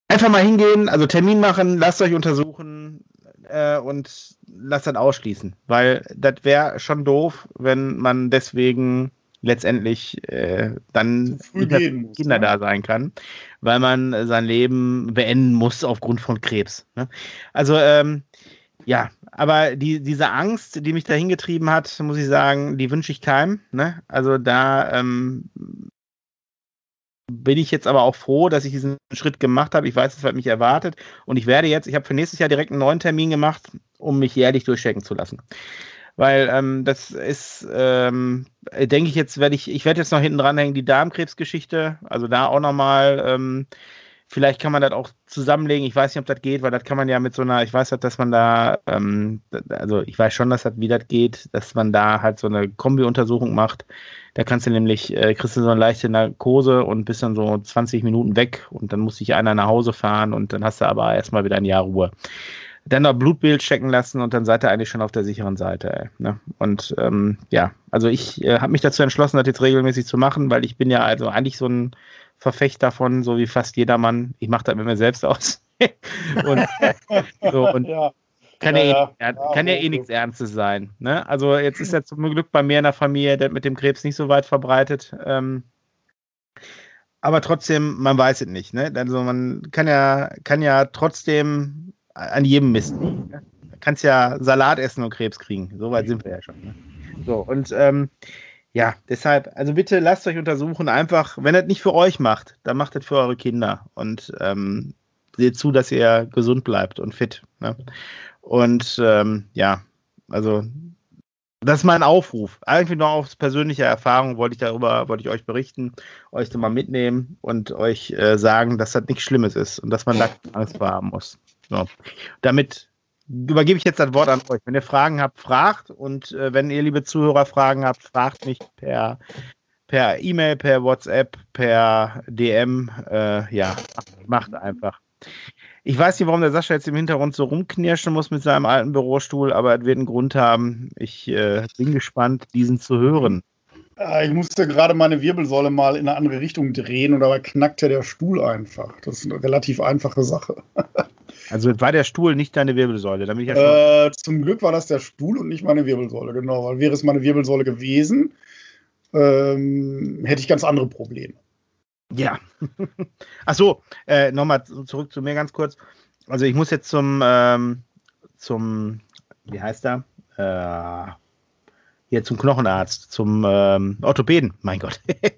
einfach mal hingehen, also Termin machen, lasst euch untersuchen äh, und lasst das ausschließen, weil das wäre schon doof, wenn man deswegen letztendlich äh, dann Kinder ne? da sein kann, weil man sein Leben beenden muss aufgrund von Krebs. Ne? Also ähm, ja, aber die, diese Angst, die mich da hingetrieben hat, muss ich sagen, die wünsche ich keinem. Ne? Also da ähm, bin ich jetzt aber auch froh, dass ich diesen Schritt gemacht habe. Ich weiß, was mich erwartet. Und ich werde jetzt, ich habe für nächstes Jahr direkt einen neuen Termin gemacht, um mich jährlich durchchecken zu lassen weil ähm, das ist, ähm, denke ich jetzt, werde ich, ich werde jetzt noch hinten dranhängen, die Darmkrebsgeschichte, also da auch nochmal, ähm, vielleicht kann man das auch zusammenlegen, ich weiß nicht, ob das geht, weil das kann man ja mit so einer, ich weiß halt, dass man da, ähm, also ich weiß schon, dass das, wie das geht, dass man da halt so eine Kombi-Untersuchung macht, da kannst du nämlich, äh, kriegst du so eine leichte Narkose und bist dann so 20 Minuten weg und dann muss sich einer nach Hause fahren und dann hast du aber erstmal wieder ein Jahr Ruhe dann noch Blutbild checken lassen und dann seid ihr eigentlich schon auf der sicheren Seite. Ey, ne? Und ähm, ja, also ich äh, habe mich dazu entschlossen, das jetzt regelmäßig zu machen, weil ich bin ja also eigentlich so ein Verfechter davon, so wie fast jedermann. Ich mache das mit mir selbst aus. und so, und ja. kann ja, ja, eh, kann ja eh nichts Ernstes sein. Ne? Also jetzt ist ja zum Glück bei mir in der Familie der mit dem Krebs nicht so weit verbreitet. Ähm, aber trotzdem, man weiß es nicht. Ne? Also man kann ja, kann ja trotzdem an jedem Mist. Ne? Du kannst ja Salat essen und Krebs kriegen. So weit sind wir ja schon. Ne? So, und ähm, ja, deshalb, also bitte lasst euch untersuchen. Einfach, wenn das nicht für euch macht, dann macht das für eure Kinder. Und ähm, seht zu, dass ihr gesund bleibt und fit. Ne? Und ähm, ja, also das ist mein Aufruf. Eigentlich noch aus persönlicher Erfahrung wollte ich darüber, wollte ich euch berichten, euch da mal mitnehmen und euch äh, sagen, dass das nichts Schlimmes ist und dass man da Angst vor haben muss. So. Damit übergebe ich jetzt das Wort an euch. Wenn ihr Fragen habt, fragt. Und äh, wenn ihr, liebe Zuhörer, Fragen habt, fragt mich per per E-Mail, per WhatsApp, per DM. Äh, ja, macht einfach. Ich weiß nicht, warum der Sascha jetzt im Hintergrund so rumknirschen muss mit seinem alten Bürostuhl, aber es wird einen Grund haben. Ich äh, bin gespannt, diesen zu hören. Äh, Ich musste gerade meine Wirbelsäule mal in eine andere Richtung drehen und dabei knackte der Stuhl einfach. Das ist eine relativ einfache Sache. Also war der Stuhl nicht deine Wirbelsäule, damit ich ja. Äh, zum Glück war das der Stuhl und nicht meine Wirbelsäule, genau. Weil wäre es meine Wirbelsäule gewesen, ähm, hätte ich ganz andere Probleme. Ja. Ach so, äh, nochmal zurück zu mir ganz kurz. Also ich muss jetzt zum, ähm, zum, wie heißt er? Äh, hier zum Knochenarzt, zum ähm, Orthopäden, mein Gott.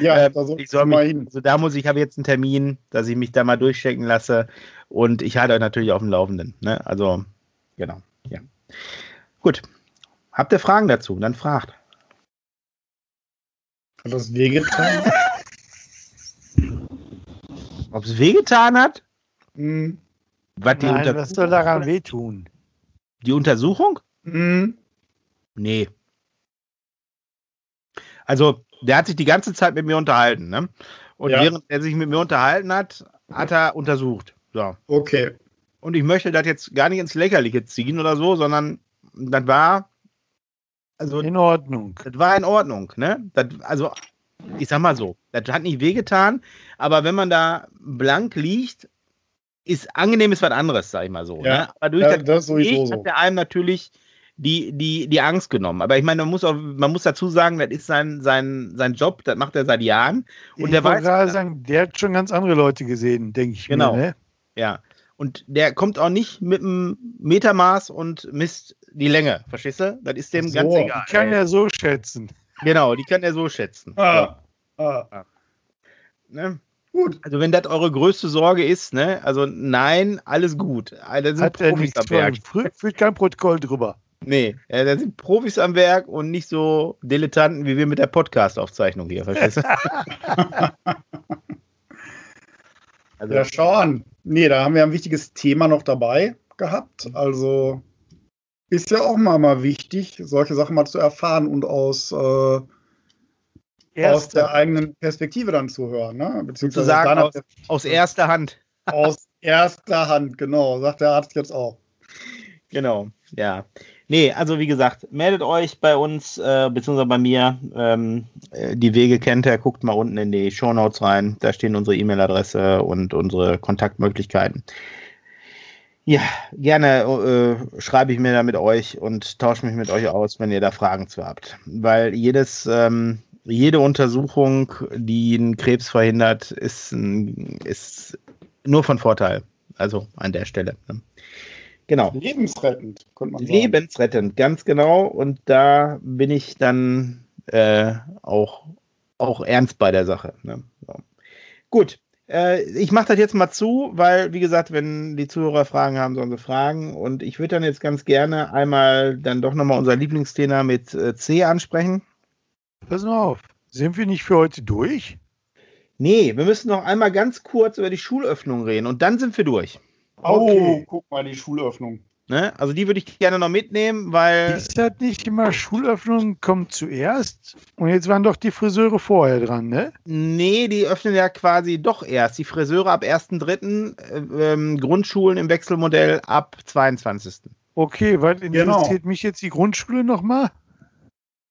Ja, Ähm, soll ich soll mal mich, hin. also da muss ich, habe jetzt einen Termin, dass ich mich da mal durchchecken lasse und ich halte euch natürlich auf dem Laufenden. Ne? Also, genau, ja. Gut. Habt ihr Fragen dazu? Dann fragt. Hat das wehgetan? Ob es wehgetan hat? Hm. Was, die, Nein, was soll daran wehtun? die Untersuchung? Hm. Nee. Also, der hat sich die ganze Zeit mit mir unterhalten, ne? Und Ja. während er sich mit mir unterhalten hat, hat er untersucht. So. Okay. Und ich möchte das jetzt gar nicht ins Lächerliche ziehen oder so, sondern das war, also, In Ordnung. das war in Ordnung, ne? Das, also, ich sag mal so, das hat nicht wehgetan, aber wenn man da blank liegt, ist angenehm ist was anderes, sag ich mal so. Ja. Ne? Aber durch Ja, das, das so. hat der einem natürlich die, die, die Angst genommen. Aber ich meine, man muss, auch, man muss dazu sagen, das ist sein, sein, sein Job, das macht er seit Jahren. Und ich der wollte weiß, gerade sagen, der hat schon ganz andere Leute gesehen, denke ich Genau. mir. Ne? ja. Und der kommt auch nicht mit einem Metermaß und misst die Länge, verstehst du? Das ist dem so. ganz egal. Ich kann ja so schätzen. Genau, die kann er so schätzen. Ah. Ah. Ne? Gut. Also wenn das eure größte Sorge ist, ne? Also nein, alles gut. Ah, Da sind Hat Profis am Werk. Führt kein Protokoll drüber. Nee, da sind Profis am Werk und nicht so Dilettanten wie wir mit der Podcast-Aufzeichnung hier, verstehst du? also, Ja, schau an. Nee, da haben wir ein wichtiges Thema noch dabei gehabt. Also ist ja auch mal, mal wichtig, solche Sachen mal zu erfahren und aus, äh, aus der eigenen Perspektive dann zu hören. Ne? Beziehungsweise deiner aus, aus erster Hand. aus erster Hand, genau, sagt der Arzt jetzt auch. Genau, ja. Nee, also wie gesagt, meldet euch bei uns, äh, beziehungsweise bei mir. Ähm, äh, die Wege kennt ihr, guckt mal unten in die Shownotes rein. Da stehen unsere E-Mail-Adresse und unsere Kontaktmöglichkeiten. Ja, gerne äh, schreibe ich mir da mit euch und tausche mich mit euch aus, wenn ihr da Fragen zu habt. Weil jedes, ähm, jede Untersuchung, die einen Krebs verhindert, ist, ist nur von Vorteil. Also an der Stelle. Ne? Genau. Lebensrettend, könnte man sagen. Lebensrettend, ganz genau. Und da bin ich dann äh, auch, auch ernst bei der Sache. Ne? So. Gut, äh, ich mache das jetzt mal zu, weil, wie gesagt, wenn die Zuhörer Fragen haben, sollen sie fragen. Und ich würde dann jetzt ganz gerne einmal dann doch nochmal unser Lieblingsthema mit äh, C ansprechen. Pass mal auf. Sind wir nicht für heute durch? Nee, wir müssen noch einmal ganz kurz über die Schulöffnung reden und dann sind wir durch. Oh, Okay. guck mal, die Schulöffnung. Ne? Also die würde ich gerne noch mitnehmen, weil Ist das nicht immer Schulöffnung kommt zuerst? Und jetzt waren doch die Friseure vorher dran, ne? Nee, die öffnen ja quasi doch erst. Die Friseure ab 1.3., äh, ähm, Grundschulen im Wechselmodell ab 22. Okay, was Genau. interessiert mich jetzt die Grundschule nochmal?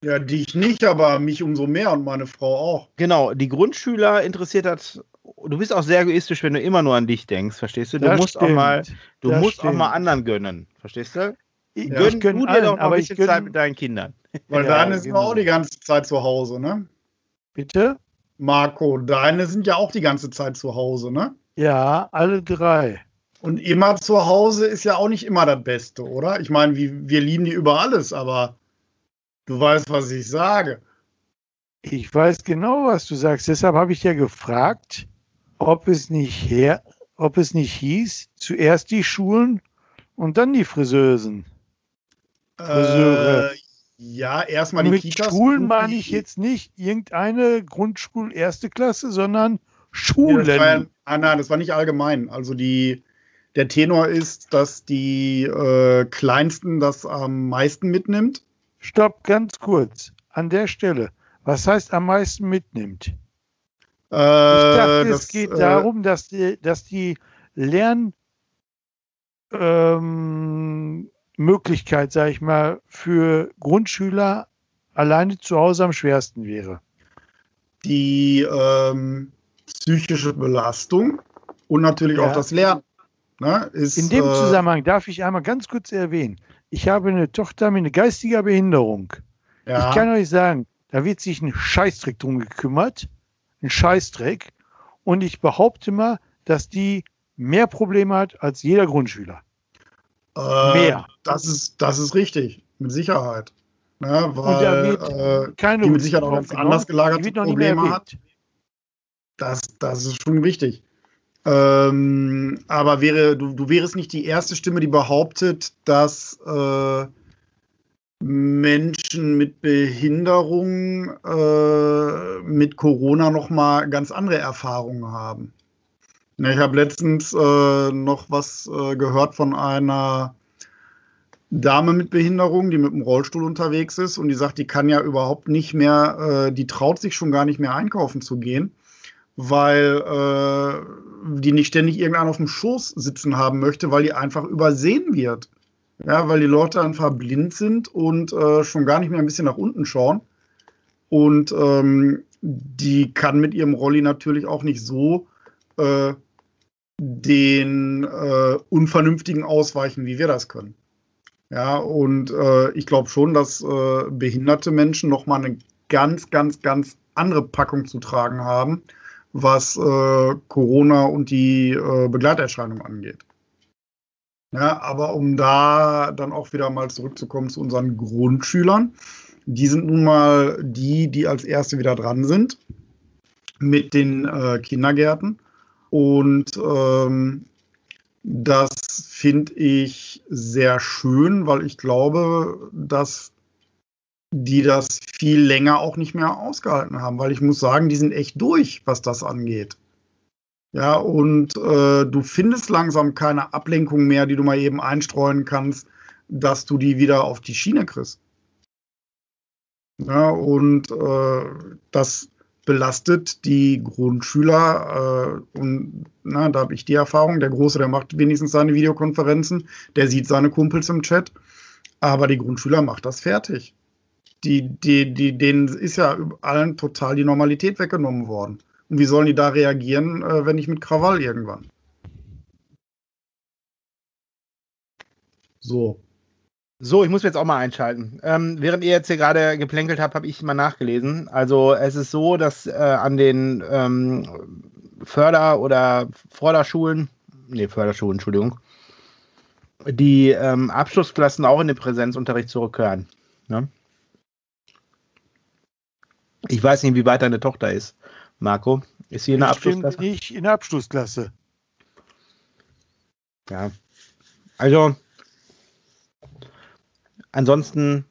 Ja, dich nicht, aber mich umso mehr und meine Frau auch. Genau, die Grundschüler interessiert das. Du bist auch sehr egoistisch, wenn du immer nur an dich denkst, verstehst du? Du Das musst auch mal, du Das musst auch mal anderen gönnen, verstehst du? Ich, Ja, Gönn gönn du dir allen, doch ein aber ich bisschen Zeit mit deinen Kindern. Weil Ja, deine sind genau. auch die ganze Zeit zu Hause, ne? Bitte? Marco, deine sind ja auch die ganze Zeit zu Hause, ne? Ja, alle drei. Und immer zu Hause ist ja auch nicht immer das Beste, oder? Ich meine, wir, wir lieben die über alles, aber du weißt, was ich sage. Ich weiß genau, was du sagst. Deshalb habe ich ja gefragt, ob es nicht her, ob es nicht hieß, zuerst die Schulen und dann die Friseusen. Friseure. Äh, ja, erstmal die mit Kitas. Schulen meine ich jetzt nicht irgendeine Grundschul erste Klasse, sondern Nee, Schulen. war ja, ah, nein, das war nicht allgemein. Also die, der Tenor ist, dass die äh, Kleinsten das am meisten mitnimmt. Stopp, ganz kurz. An der Stelle. Was heißt am meisten mitnimmt? Äh, Ich dachte, das, es geht äh, darum, dass die, dass die Lern, ähm, sage ich mal, für Grundschüler alleine zu Hause am schwersten wäre? Die ähm, psychische Belastung und natürlich ja. auch das Lernen. Ne, ist, In dem äh, Zusammenhang darf ich einmal ganz kurz erwähnen, ich habe eine Tochter mit geistiger Behinderung. Ja. Ich kann euch sagen, da wird sich ein Scheißdreck drum gekümmert, ein Scheißdreck. Und ich behaupte mal, dass die mehr Probleme hat als jeder Grundschüler. Äh, mehr. Das ist, das ist richtig, mit Sicherheit. Ja, ne, weil äh, die mit Sicherheit auch ganz anders gelagerte Probleme hat. Das, das ist schon richtig. Ähm, aber wäre, du, du wärst nicht die erste Stimme, die behauptet, dass äh, Menschen mit Behinderung äh, mit Corona noch mal ganz andere Erfahrungen haben. Ja, ich habe letztens äh, noch was äh, gehört von einer Dame mit Behinderung, die mit dem Rollstuhl unterwegs ist und die sagt, die kann ja überhaupt nicht mehr, äh, die traut sich schon gar nicht mehr einkaufen zu gehen, weil äh, die nicht ständig irgendeinen auf dem Schoß sitzen haben möchte, weil die einfach übersehen wird. Ja, weil die Leute einfach blind sind und äh, schon gar nicht mehr ein bisschen nach unten schauen. Und ähm, die kann mit ihrem Rolli natürlich auch nicht so äh, den äh, Unvernünftigen ausweichen, wie wir das können. Ja, und äh, ich glaube schon, dass äh, behinderte Menschen nochmal eine ganz, ganz, ganz andere Packung zu tragen haben, was äh, Corona und die Begleiterscheinung angeht. Ja, aber um da dann auch wieder mal zurückzukommen zu unseren Grundschülern, die sind nun mal die, die als Erste wieder dran sind mit den äh, Kindergärten. Und ähm, das finde ich sehr schön, weil ich glaube, dass die das viel länger auch nicht mehr ausgehalten haben, weil ich muss sagen, die sind echt durch, was das angeht. Ja, und äh, du findest langsam keine Ablenkung mehr, die du mal eben einstreuen kannst, dass du die wieder auf die Schiene kriegst. Ja, und äh, das belastet die Grundschüler. Äh, und na, da habe ich die Erfahrung, der Große, der macht wenigstens seine Videokonferenzen, der sieht seine Kumpels im Chat, aber die Grundschüler macht das fertig die, die, die, denen ist ja allen total die Normalität weggenommen worden. Und wie sollen die da reagieren, äh, wenn nicht mit Krawall irgendwann? So. So, ich muss jetzt auch mal einschalten. Ähm, während ihr jetzt hier gerade geplänkelt habt, habe ich mal nachgelesen. Also es ist so, dass äh, an den ähm, Förder- oder Vorderschulen, nee, Förderschulen, Entschuldigung, die ähm, Abschlussklassen auch in den Präsenzunterricht zurückkehren. Ne? Ich weiß nicht, wie weit deine Tochter ist, Marco. Ist sie in der Abschlussklasse? Nicht in der Abschlussklasse. Ja. Also, ansonsten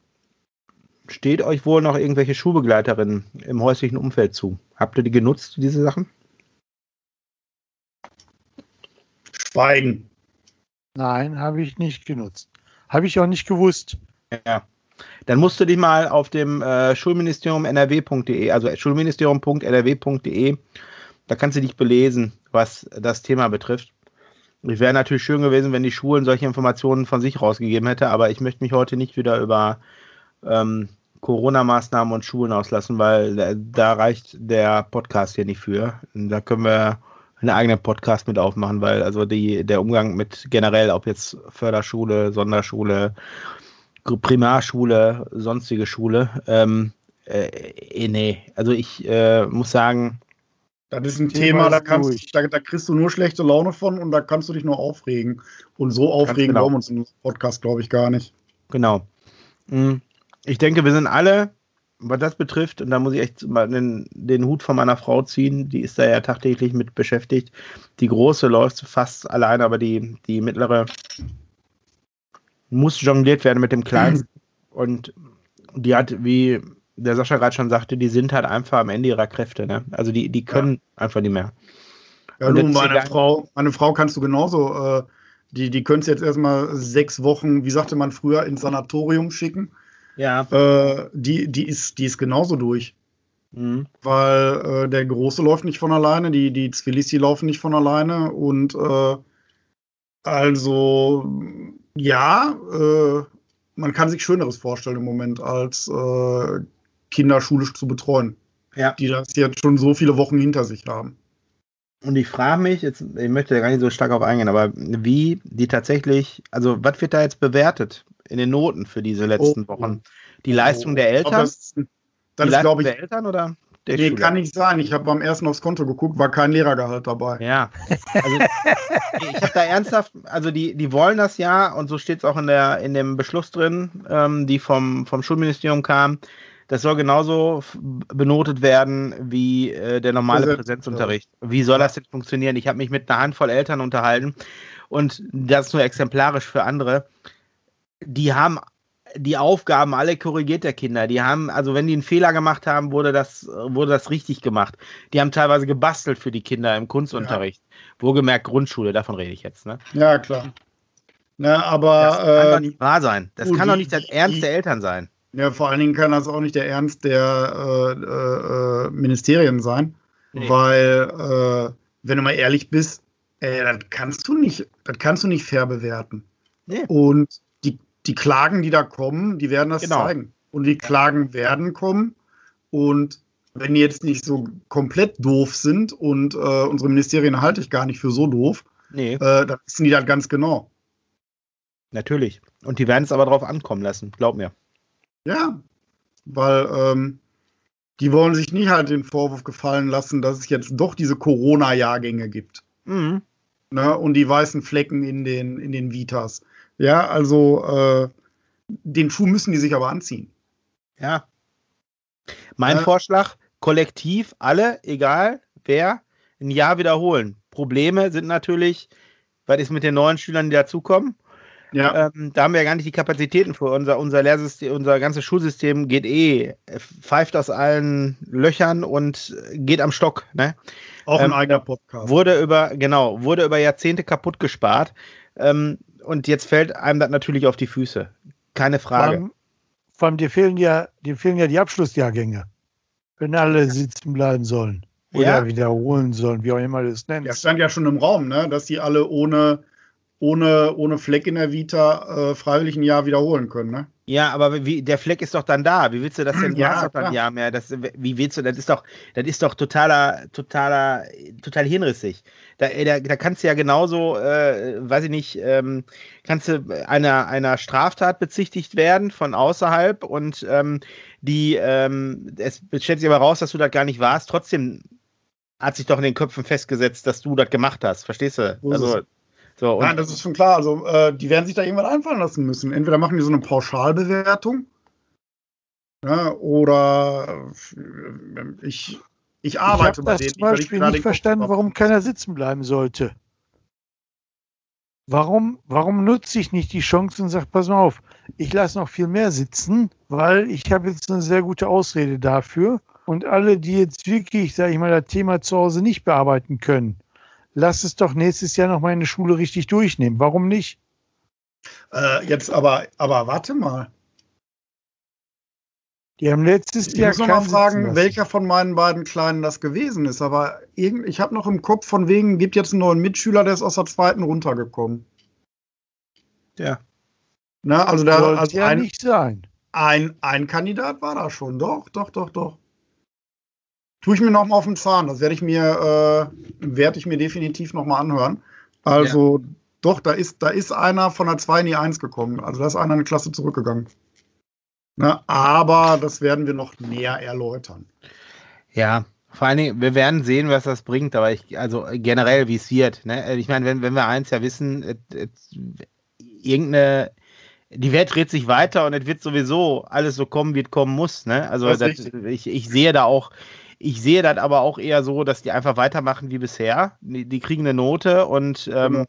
steht euch wohl noch irgendwelche Schulbegleiterinnen im häuslichen Umfeld zu. Habt ihr die genutzt, diese Sachen? Schweigen. Nein, habe ich nicht genutzt. Habe ich auch nicht gewusst. Ja. Dann musst du dich mal auf dem äh, Schulministerium nrw.de, also schulministerium.nrw.de, da kannst du dich belesen, was das Thema betrifft. Es wäre natürlich schön gewesen, wenn die Schulen solche Informationen von sich rausgegeben hätte, aber ich möchte mich heute nicht wieder über ähm, Corona-Maßnahmen und Schulen auslassen, weil da, da reicht der Podcast hier nicht für. Da können wir einen eigenen Podcast mit aufmachen, weil also die, der Umgang mit generell, ob jetzt Förderschule, Sonderschule, Primarschule, sonstige Schule. Ähm, äh, eh, nee, also ich äh, muss sagen. Das ist ein Thema, Thema da, kannst, da, da, kriegst du nur schlechte Laune von und da kannst du dich nur aufregen. Und so aufregen genau. wir uns im Podcast, glaube ich, gar nicht. Genau. Hm. Ich denke, wir sind alle, was das betrifft, und da muss ich echt mal den, den Hut von meiner Frau ziehen, die ist da ja tagtäglich mit beschäftigt. Die große läuft fast alleine, aber die, die mittlere muss jongliert werden mit dem Kleinen. Und die hat, wie der Sascha gerade schon sagte, die sind halt einfach am Ende ihrer Kräfte. Ne? Also die, die können ja. einfach nicht mehr. Ja, nun, meine Frau, meine Frau kannst du genauso, äh, die, die könntest jetzt erstmal sechs Wochen, wie sagte man früher, ins Sanatorium schicken. Ja. Äh, die, die, ist, die ist genauso durch. Mhm. Weil äh, der Große läuft nicht von alleine, die, die Zwillis, die laufen nicht von alleine und äh, Also, ja, äh, man kann sich Schöneres vorstellen im Moment, als äh, Kinder schulisch zu betreuen. Ja. Die das jetzt schon so viele Wochen hinter sich haben. Und ich frage mich, jetzt, ich möchte da gar nicht so stark auf eingehen, aber wie die tatsächlich, also was wird da jetzt bewertet in den Noten für diese letzten Oh. Wochen? Die Leistung der Eltern? Das, die das ist, Leistung glaube ich, der Eltern oder der nee, Schüler? kann nicht sein. Ich habe beim ersten aufs Konto geguckt, war kein Lehrergehalt dabei. Ja, also ich habe da ernsthaft, also die, die wollen das ja und so steht es auch in, der, in dem Beschluss drin, ähm, die vom, vom Schulministerium kam. Das soll genauso benotet werden wie äh, der normale Präsenz- Präsenzunterricht. Wie soll das denn funktionieren? Ich habe mich mit einer Handvoll Eltern unterhalten und das ist nur exemplarisch für andere. Die haben die Aufgaben alle korrigiert der Kinder. Die haben, also wenn die einen Fehler gemacht haben, wurde das, wurde das richtig gemacht. Die haben teilweise gebastelt für die Kinder im Kunstunterricht. Wohlgemerkt Grundschule, davon rede ich jetzt. Ne? Ja, klar. Na, Das aber kann doch äh, nicht wahr sein. Das und kann doch nicht der die- Ernst der Eltern sein. ja, vor allen Dingen kann das auch nicht der Ernst der äh, äh, Ministerien sein, Nee. weil, äh, wenn du mal ehrlich bist, äh, das kannst du nicht, das kannst du nicht fair bewerten. Nee. Und die, Klagen, die da kommen, die werden das Genau. zeigen. Und die Klagen werden kommen. Und wenn die jetzt nicht so komplett doof sind und äh, unsere Ministerien halte ich gar nicht für so doof, Nee, äh, dann wissen die das ganz genau. natürlich. Und die werden es aber drauf ankommen lassen, glaub mir. Ja, weil ähm, die wollen sich nie halt den Vorwurf gefallen lassen, dass es jetzt doch diese Corona-Jahrgänge gibt. Mhm. Ne? Und die weißen Flecken in den, in den Vitas. Ja, also äh, den Schuh müssen die sich aber anziehen. Ja. Mein Äh, Vorschlag, kollektiv, alle, egal wer, ein Jahr wiederholen. Probleme sind natürlich, was ist mit den neuen Schülern, die dazukommen? Ja, Ähm, da haben wir ja gar nicht die Kapazitäten für. Unser, unser Lehrsystem, unser ganzes Schulsystem geht eh, pfeift aus allen Löchern und geht am Stock. Ne? auch ein ähm, eigener Podcast. Wurde über, genau, wurde über Jahrzehnte kaputt gespart. Ähm, und jetzt fällt einem das natürlich auf die Füße. Keine Vor Frage. allem, vor allem dir fehlen ja, dir fehlen ja die Abschlussjahrgänge. Wenn alle sitzen bleiben sollen. Oder Ja. wiederholen sollen, wie auch immer du es nennst. Ja, stand ja schon im Raum, ne? dass die alle ohne, ohne, ohne Fleck in der Vita äh, freiwillig ein Jahr wiederholen können. Ne? Ja, aber wie, der Fleck ist doch dann da. Wie willst du das denn? Du Ja, hast doch ein Jahr mehr. Das, wie willst du, das ist doch, das ist doch totaler, totaler, total hinrissig. Da, da, da kannst du ja genauso, äh, weiß ich nicht, ähm, kannst du einer, einer Straftat bezichtigt werden von außerhalb und ähm, die, ähm, es stellt sich aber raus, dass du das gar nicht warst. Trotzdem hat sich doch in den Köpfen festgesetzt, dass du das gemacht hast. Verstehst du? Also, so, Nein, das ist schon klar. Also, äh, die werden sich da irgendwann einfallen lassen müssen. Entweder machen die so eine Pauschalbewertung ja, oder äh, ich, ich Ich arbeite habe bei das denen. zum ich Beispiel nicht verstanden, warum keiner sitzen bleiben sollte. Warum, warum nutze ich nicht die Chance und sage, pass mal auf, ich lasse noch viel mehr sitzen, weil ich habe jetzt eine sehr gute Ausrede dafür. Und alle, die jetzt wirklich, sage ich mal, das Thema zu Hause nicht bearbeiten können, lass es doch nächstes Jahr noch mal in der Schule richtig durchnehmen. Warum nicht? Äh, jetzt aber, aber warte mal. Die haben letztes Ich Jahr muss noch mal keinen sitzen fragen, welcher von meinen beiden Kleinen das gewesen ist. Aber irgend, ich habe noch im Kopf von wegen, gibt jetzt einen neuen Mitschüler, der ist aus der zweiten runtergekommen. ja. Na, also da, Sollte also ja ein, nicht sein. ein, ein Kandidat war da schon. Doch, doch, doch, doch. Tue ich mir noch mal auf den Zahn. Das werde ich mir, äh, werde ich mir definitiv noch mal anhören. Also doch, da ist, da ist einer von der 2 in die 1 gekommen. Also da ist einer eine Klasse zurückgegangen. Na, aber das werden wir noch näher erläutern. Ja, vor allen Dingen, wir werden sehen, was das bringt, aber ich, also generell, wie es wird. Ne? Ich meine, wenn, wenn wir eins ja wissen, et, et, irgendeine, die Welt dreht sich weiter und es wird sowieso alles so kommen, wie es kommen muss. Ne? Also Das das, ich, ich sehe da auch, ich sehe das aber auch eher so, dass die einfach weitermachen wie bisher. Die, die kriegen eine Note und ähm, Genau.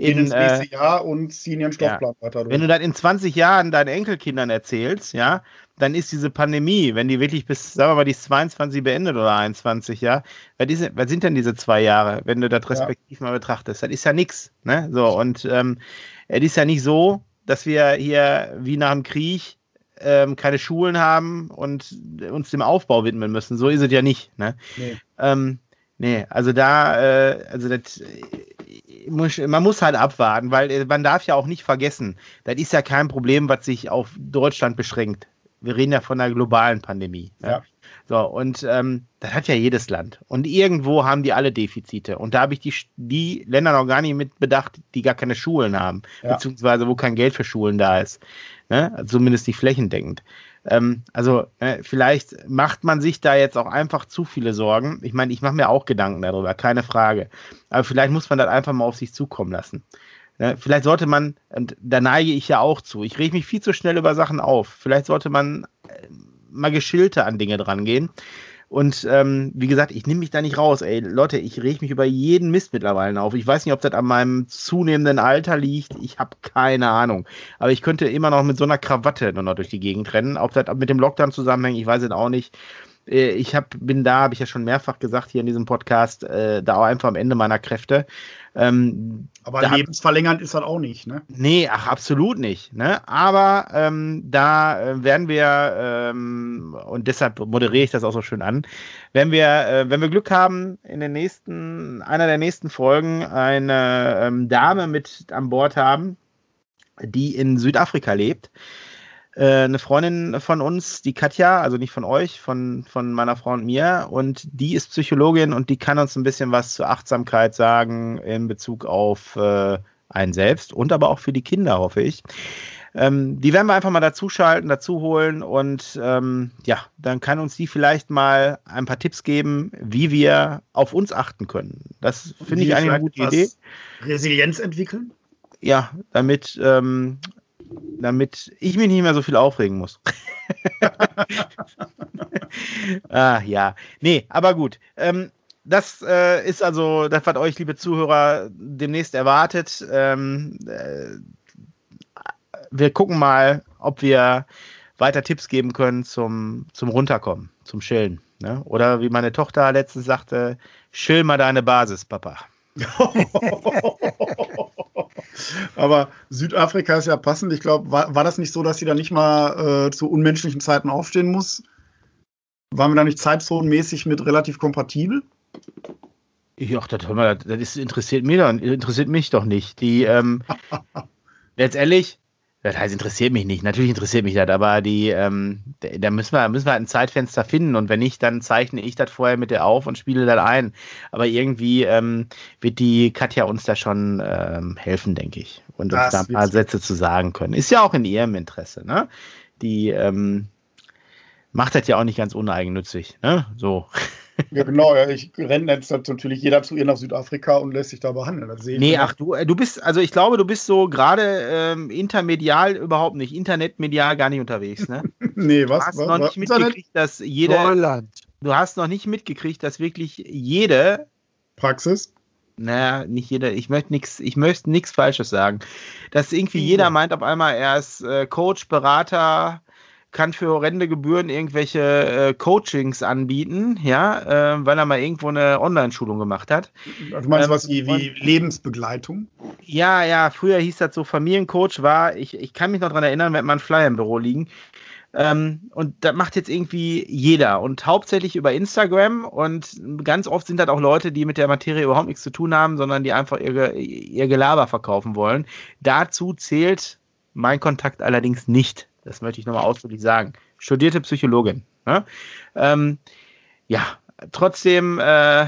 In, ins äh, nächste Jahr und ziehen ihren Stoffplan weiter durch. wenn du das in 20 Jahren deinen Enkelkindern erzählst, ja, dann ist diese Pandemie, wenn die wirklich bis, sagen wir mal, die ist 22 beendet oder 21, ja, was, ist, was sind denn diese zwei Jahre, wenn du das Ja. respektiv mal betrachtest? Das ist ja nix, ne? So, und ähm, es ist ja nicht so, dass wir hier wie nach dem Krieg ähm, keine Schulen haben und uns dem Aufbau widmen müssen. So ist es ja nicht, ne? Nee. Ähm, nee, also da, äh, also das, man muss halt abwarten, weil äh, man darf ja auch nicht vergessen, das ist ja kein Problem, was sich auf Deutschland beschränkt. Wir reden ja von einer globalen Pandemie. Ne? Ja. So, und ähm, das hat ja jedes Land. Und irgendwo haben die alle Defizite. Und da habe ich die, die Länder noch gar nicht mit bedacht, die gar keine Schulen haben, ja. beziehungsweise wo kein Geld für Schulen da ist. Ne? Zumindest nicht flächendeckend. Ähm, also äh, vielleicht macht man sich da jetzt auch einfach zu viele Sorgen. Ich meine, ich mache mir auch Gedanken darüber, keine Frage. Aber vielleicht muss man das einfach mal auf sich zukommen lassen. Ne? Vielleicht sollte man, und da neige ich ja auch zu, ich reg mich viel zu schnell über Sachen auf. Vielleicht sollte man äh, mal geschilter an Dinge dran gehen. Und ähm, wie gesagt, ich nehme mich da nicht raus. Ey, Leute, ich reg mich über jeden Mist mittlerweile auf. Ich weiß nicht, ob das an meinem zunehmenden Alter liegt. Ich habe keine Ahnung. Aber ich könnte immer noch mit so einer Krawatte nur noch durch die Gegend rennen. Ob das mit dem Lockdown zusammenhängt, ich weiß es auch nicht. Äh, ich hab, bin da, habe ich ja schon mehrfach gesagt hier in diesem Podcast, äh, da auch einfach am Ende meiner Kräfte. Ähm, aber lebensverlängernd ist das auch nicht, ne? Nee, ach, absolut nicht. Ne? Aber ähm, da äh, werden wir, ähm, und deshalb moderiere ich das auch so schön an, wenn wir, äh, wenn wir Glück haben, in den nächsten, einer der nächsten Folgen eine ähm, Dame mit an Bord haben, die in Südafrika lebt äh, eine Freundin von uns, die Katja, also nicht von euch, von, von meiner Frau und mir. Und die ist Psychologin und die kann uns ein bisschen was zur Achtsamkeit sagen in Bezug auf äh, einen selbst und aber auch für die Kinder, hoffe ich. Ähm, die werden wir einfach mal dazuschalten, dazu holen und ähm, ja, dann kann uns die vielleicht mal ein paar Tipps geben, wie wir auf uns achten können. Das finde ich eine gute Idee. Resilienz entwickeln? Ja, damit ähm, damit ich mich nicht mehr so viel aufregen muss. ah, ja. Nee, aber gut. Ähm, das äh, ist also das, was euch, liebe Zuhörer, demnächst erwartet. Ähm, äh, wir gucken mal, ob wir weiter Tipps geben können zum, zum Runterkommen, zum Chillen. Ne? Oder wie meine Tochter letztens sagte, chill mal deine Basis, Papa. Aber Südafrika ist ja passend. Ich glaube, war, war, das nicht so, dass sie da nicht mal äh, zu unmenschlichen Zeiten aufstehen muss? Waren wir da nicht zeitzonenmäßig mit relativ kompatibel? Ja, das, das, das interessiert, mich doch, interessiert mich doch nicht. Die, ähm, letztendlich, das heißt, interessiert mich nicht. Natürlich interessiert mich das, aber die, ähm, da müssen wir, müssen wir halt ein Zeitfenster finden und wenn nicht, dann zeichne ich das vorher mit der auf und spiele das ein. Aber irgendwie ähm, wird die Katja uns da schon ähm, helfen, denke ich. Und uns das da ein paar Sätze zu sagen können. Ist ja auch in ihrem Interesse, ne? Die ähm, macht das ja auch nicht ganz uneigennützig, ne? So. Ja, genau. Ja. Ich renne jetzt natürlich jeder zu ihr nach Südafrika und lässt sich da behandeln. Das sehe nee, ach du, äh, du bist, also ich glaube, du bist so gerade ähm, intermedial überhaupt nicht, internetmedial gar nicht unterwegs, ne? nee, was? Du hast was, noch was, nicht mitgekriegt, dass jede. Neuland. Du hast noch nicht mitgekriegt, dass wirklich jede Praxis naja, nicht jeder, ich möchte nichts, ich möchte nichts Falsches sagen. Dass irgendwie jeder meint auf einmal, er ist äh, Coach, Berater, kann für horrende Gebühren irgendwelche äh, Coachings anbieten, ja, äh, weil er mal irgendwo eine Online-Schulung gemacht hat. Du meinst ähm, was wie, wie Lebensbegleitung? Ja, ja, früher hieß das so, Familiencoach war, ich, ich kann mich noch daran erinnern, wir hatten mal einen Flyer im Büro liegen. Ähm, und das macht jetzt irgendwie jeder und hauptsächlich über Instagram und ganz oft sind das auch Leute, die mit der Materie überhaupt nichts zu tun haben, sondern die einfach ihr, ihr Gelaber verkaufen wollen. Dazu zählt mein Kontakt allerdings nicht. Das möchte ich nochmal ausdrücklich sagen. Studierte Psychologin. Ne? Ähm, ja, trotzdem äh,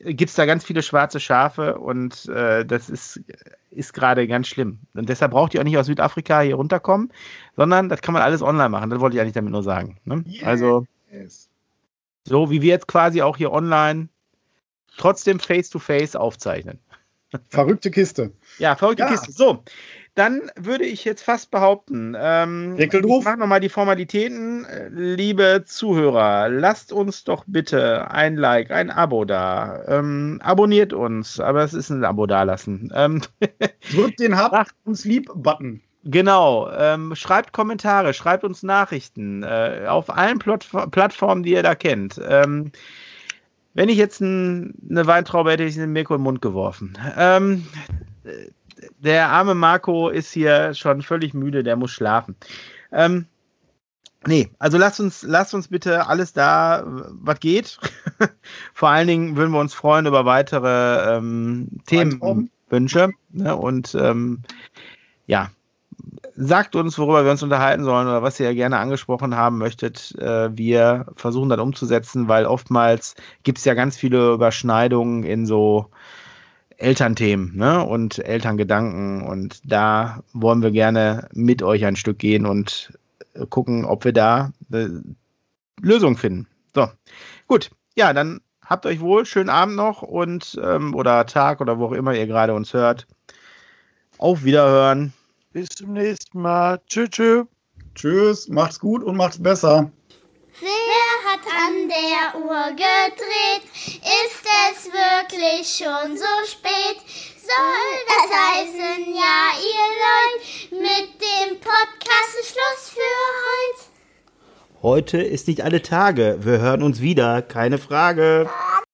gibt es da ganz viele schwarze Schafe und äh, das ist, ist gerade ganz schlimm. Und deshalb braucht ihr auch nicht aus Südafrika hier runterkommen, sondern das kann man alles online machen. Das wollte ich eigentlich damit nur sagen. Ne? Yes. Also, so wie wir jetzt quasi auch hier online trotzdem face-to-face -face aufzeichnen. Verrückte Kiste. Ja, verrückte ja. Kiste. So, dann würde ich jetzt fast behaupten, ähm, ich mache nochmal die Formalitäten. Liebe Zuhörer, lasst uns doch bitte ein Like, ein Abo da. Ähm, abonniert uns, aber es ist ein Abo dalassen. Ähm, Drückt den Hab uns lieb-Button. Genau, ähm, schreibt Kommentare, schreibt uns Nachrichten äh, auf allen Plot Plattformen, die ihr da kennt. Ähm, wenn ich jetzt ein, eine Weintraube hätte, hätte ich den Mirko im Mund geworfen. Ähm, der arme Marco ist hier schon völlig müde, der muss schlafen. Ähm, nee, also lasst uns, lasst uns bitte alles da, was geht. Vor allen Dingen würden wir uns freuen über weitere ähm, Themen. wünsche. Ne? Und ähm, ja, sagt uns, worüber wir uns unterhalten sollen oder was ihr gerne angesprochen haben möchtet. Äh, wir versuchen dann umzusetzen, weil oftmals gibt es ja ganz viele Überschneidungen in so Elternthemen ne? und Elterngedanken. Und da wollen wir gerne mit euch ein Stück gehen und äh, gucken, ob wir da eine Lösung finden. So, gut. Ja, dann habt euch wohl. Schönen Abend noch und ähm, oder Tag oder wo auch immer ihr gerade uns hört. Auf Wiederhören. Bis zum nächsten Mal. Tschüss, tschüss. Tschüss, macht's gut und macht's besser. Wer hat an der Uhr gedreht? Ist es wirklich schon so spät? Soll das heißen, ja, ihr Leute, mit dem Podcast Schluss für heute? Heute ist nicht alle Tage. Wir hören uns wieder, keine Frage.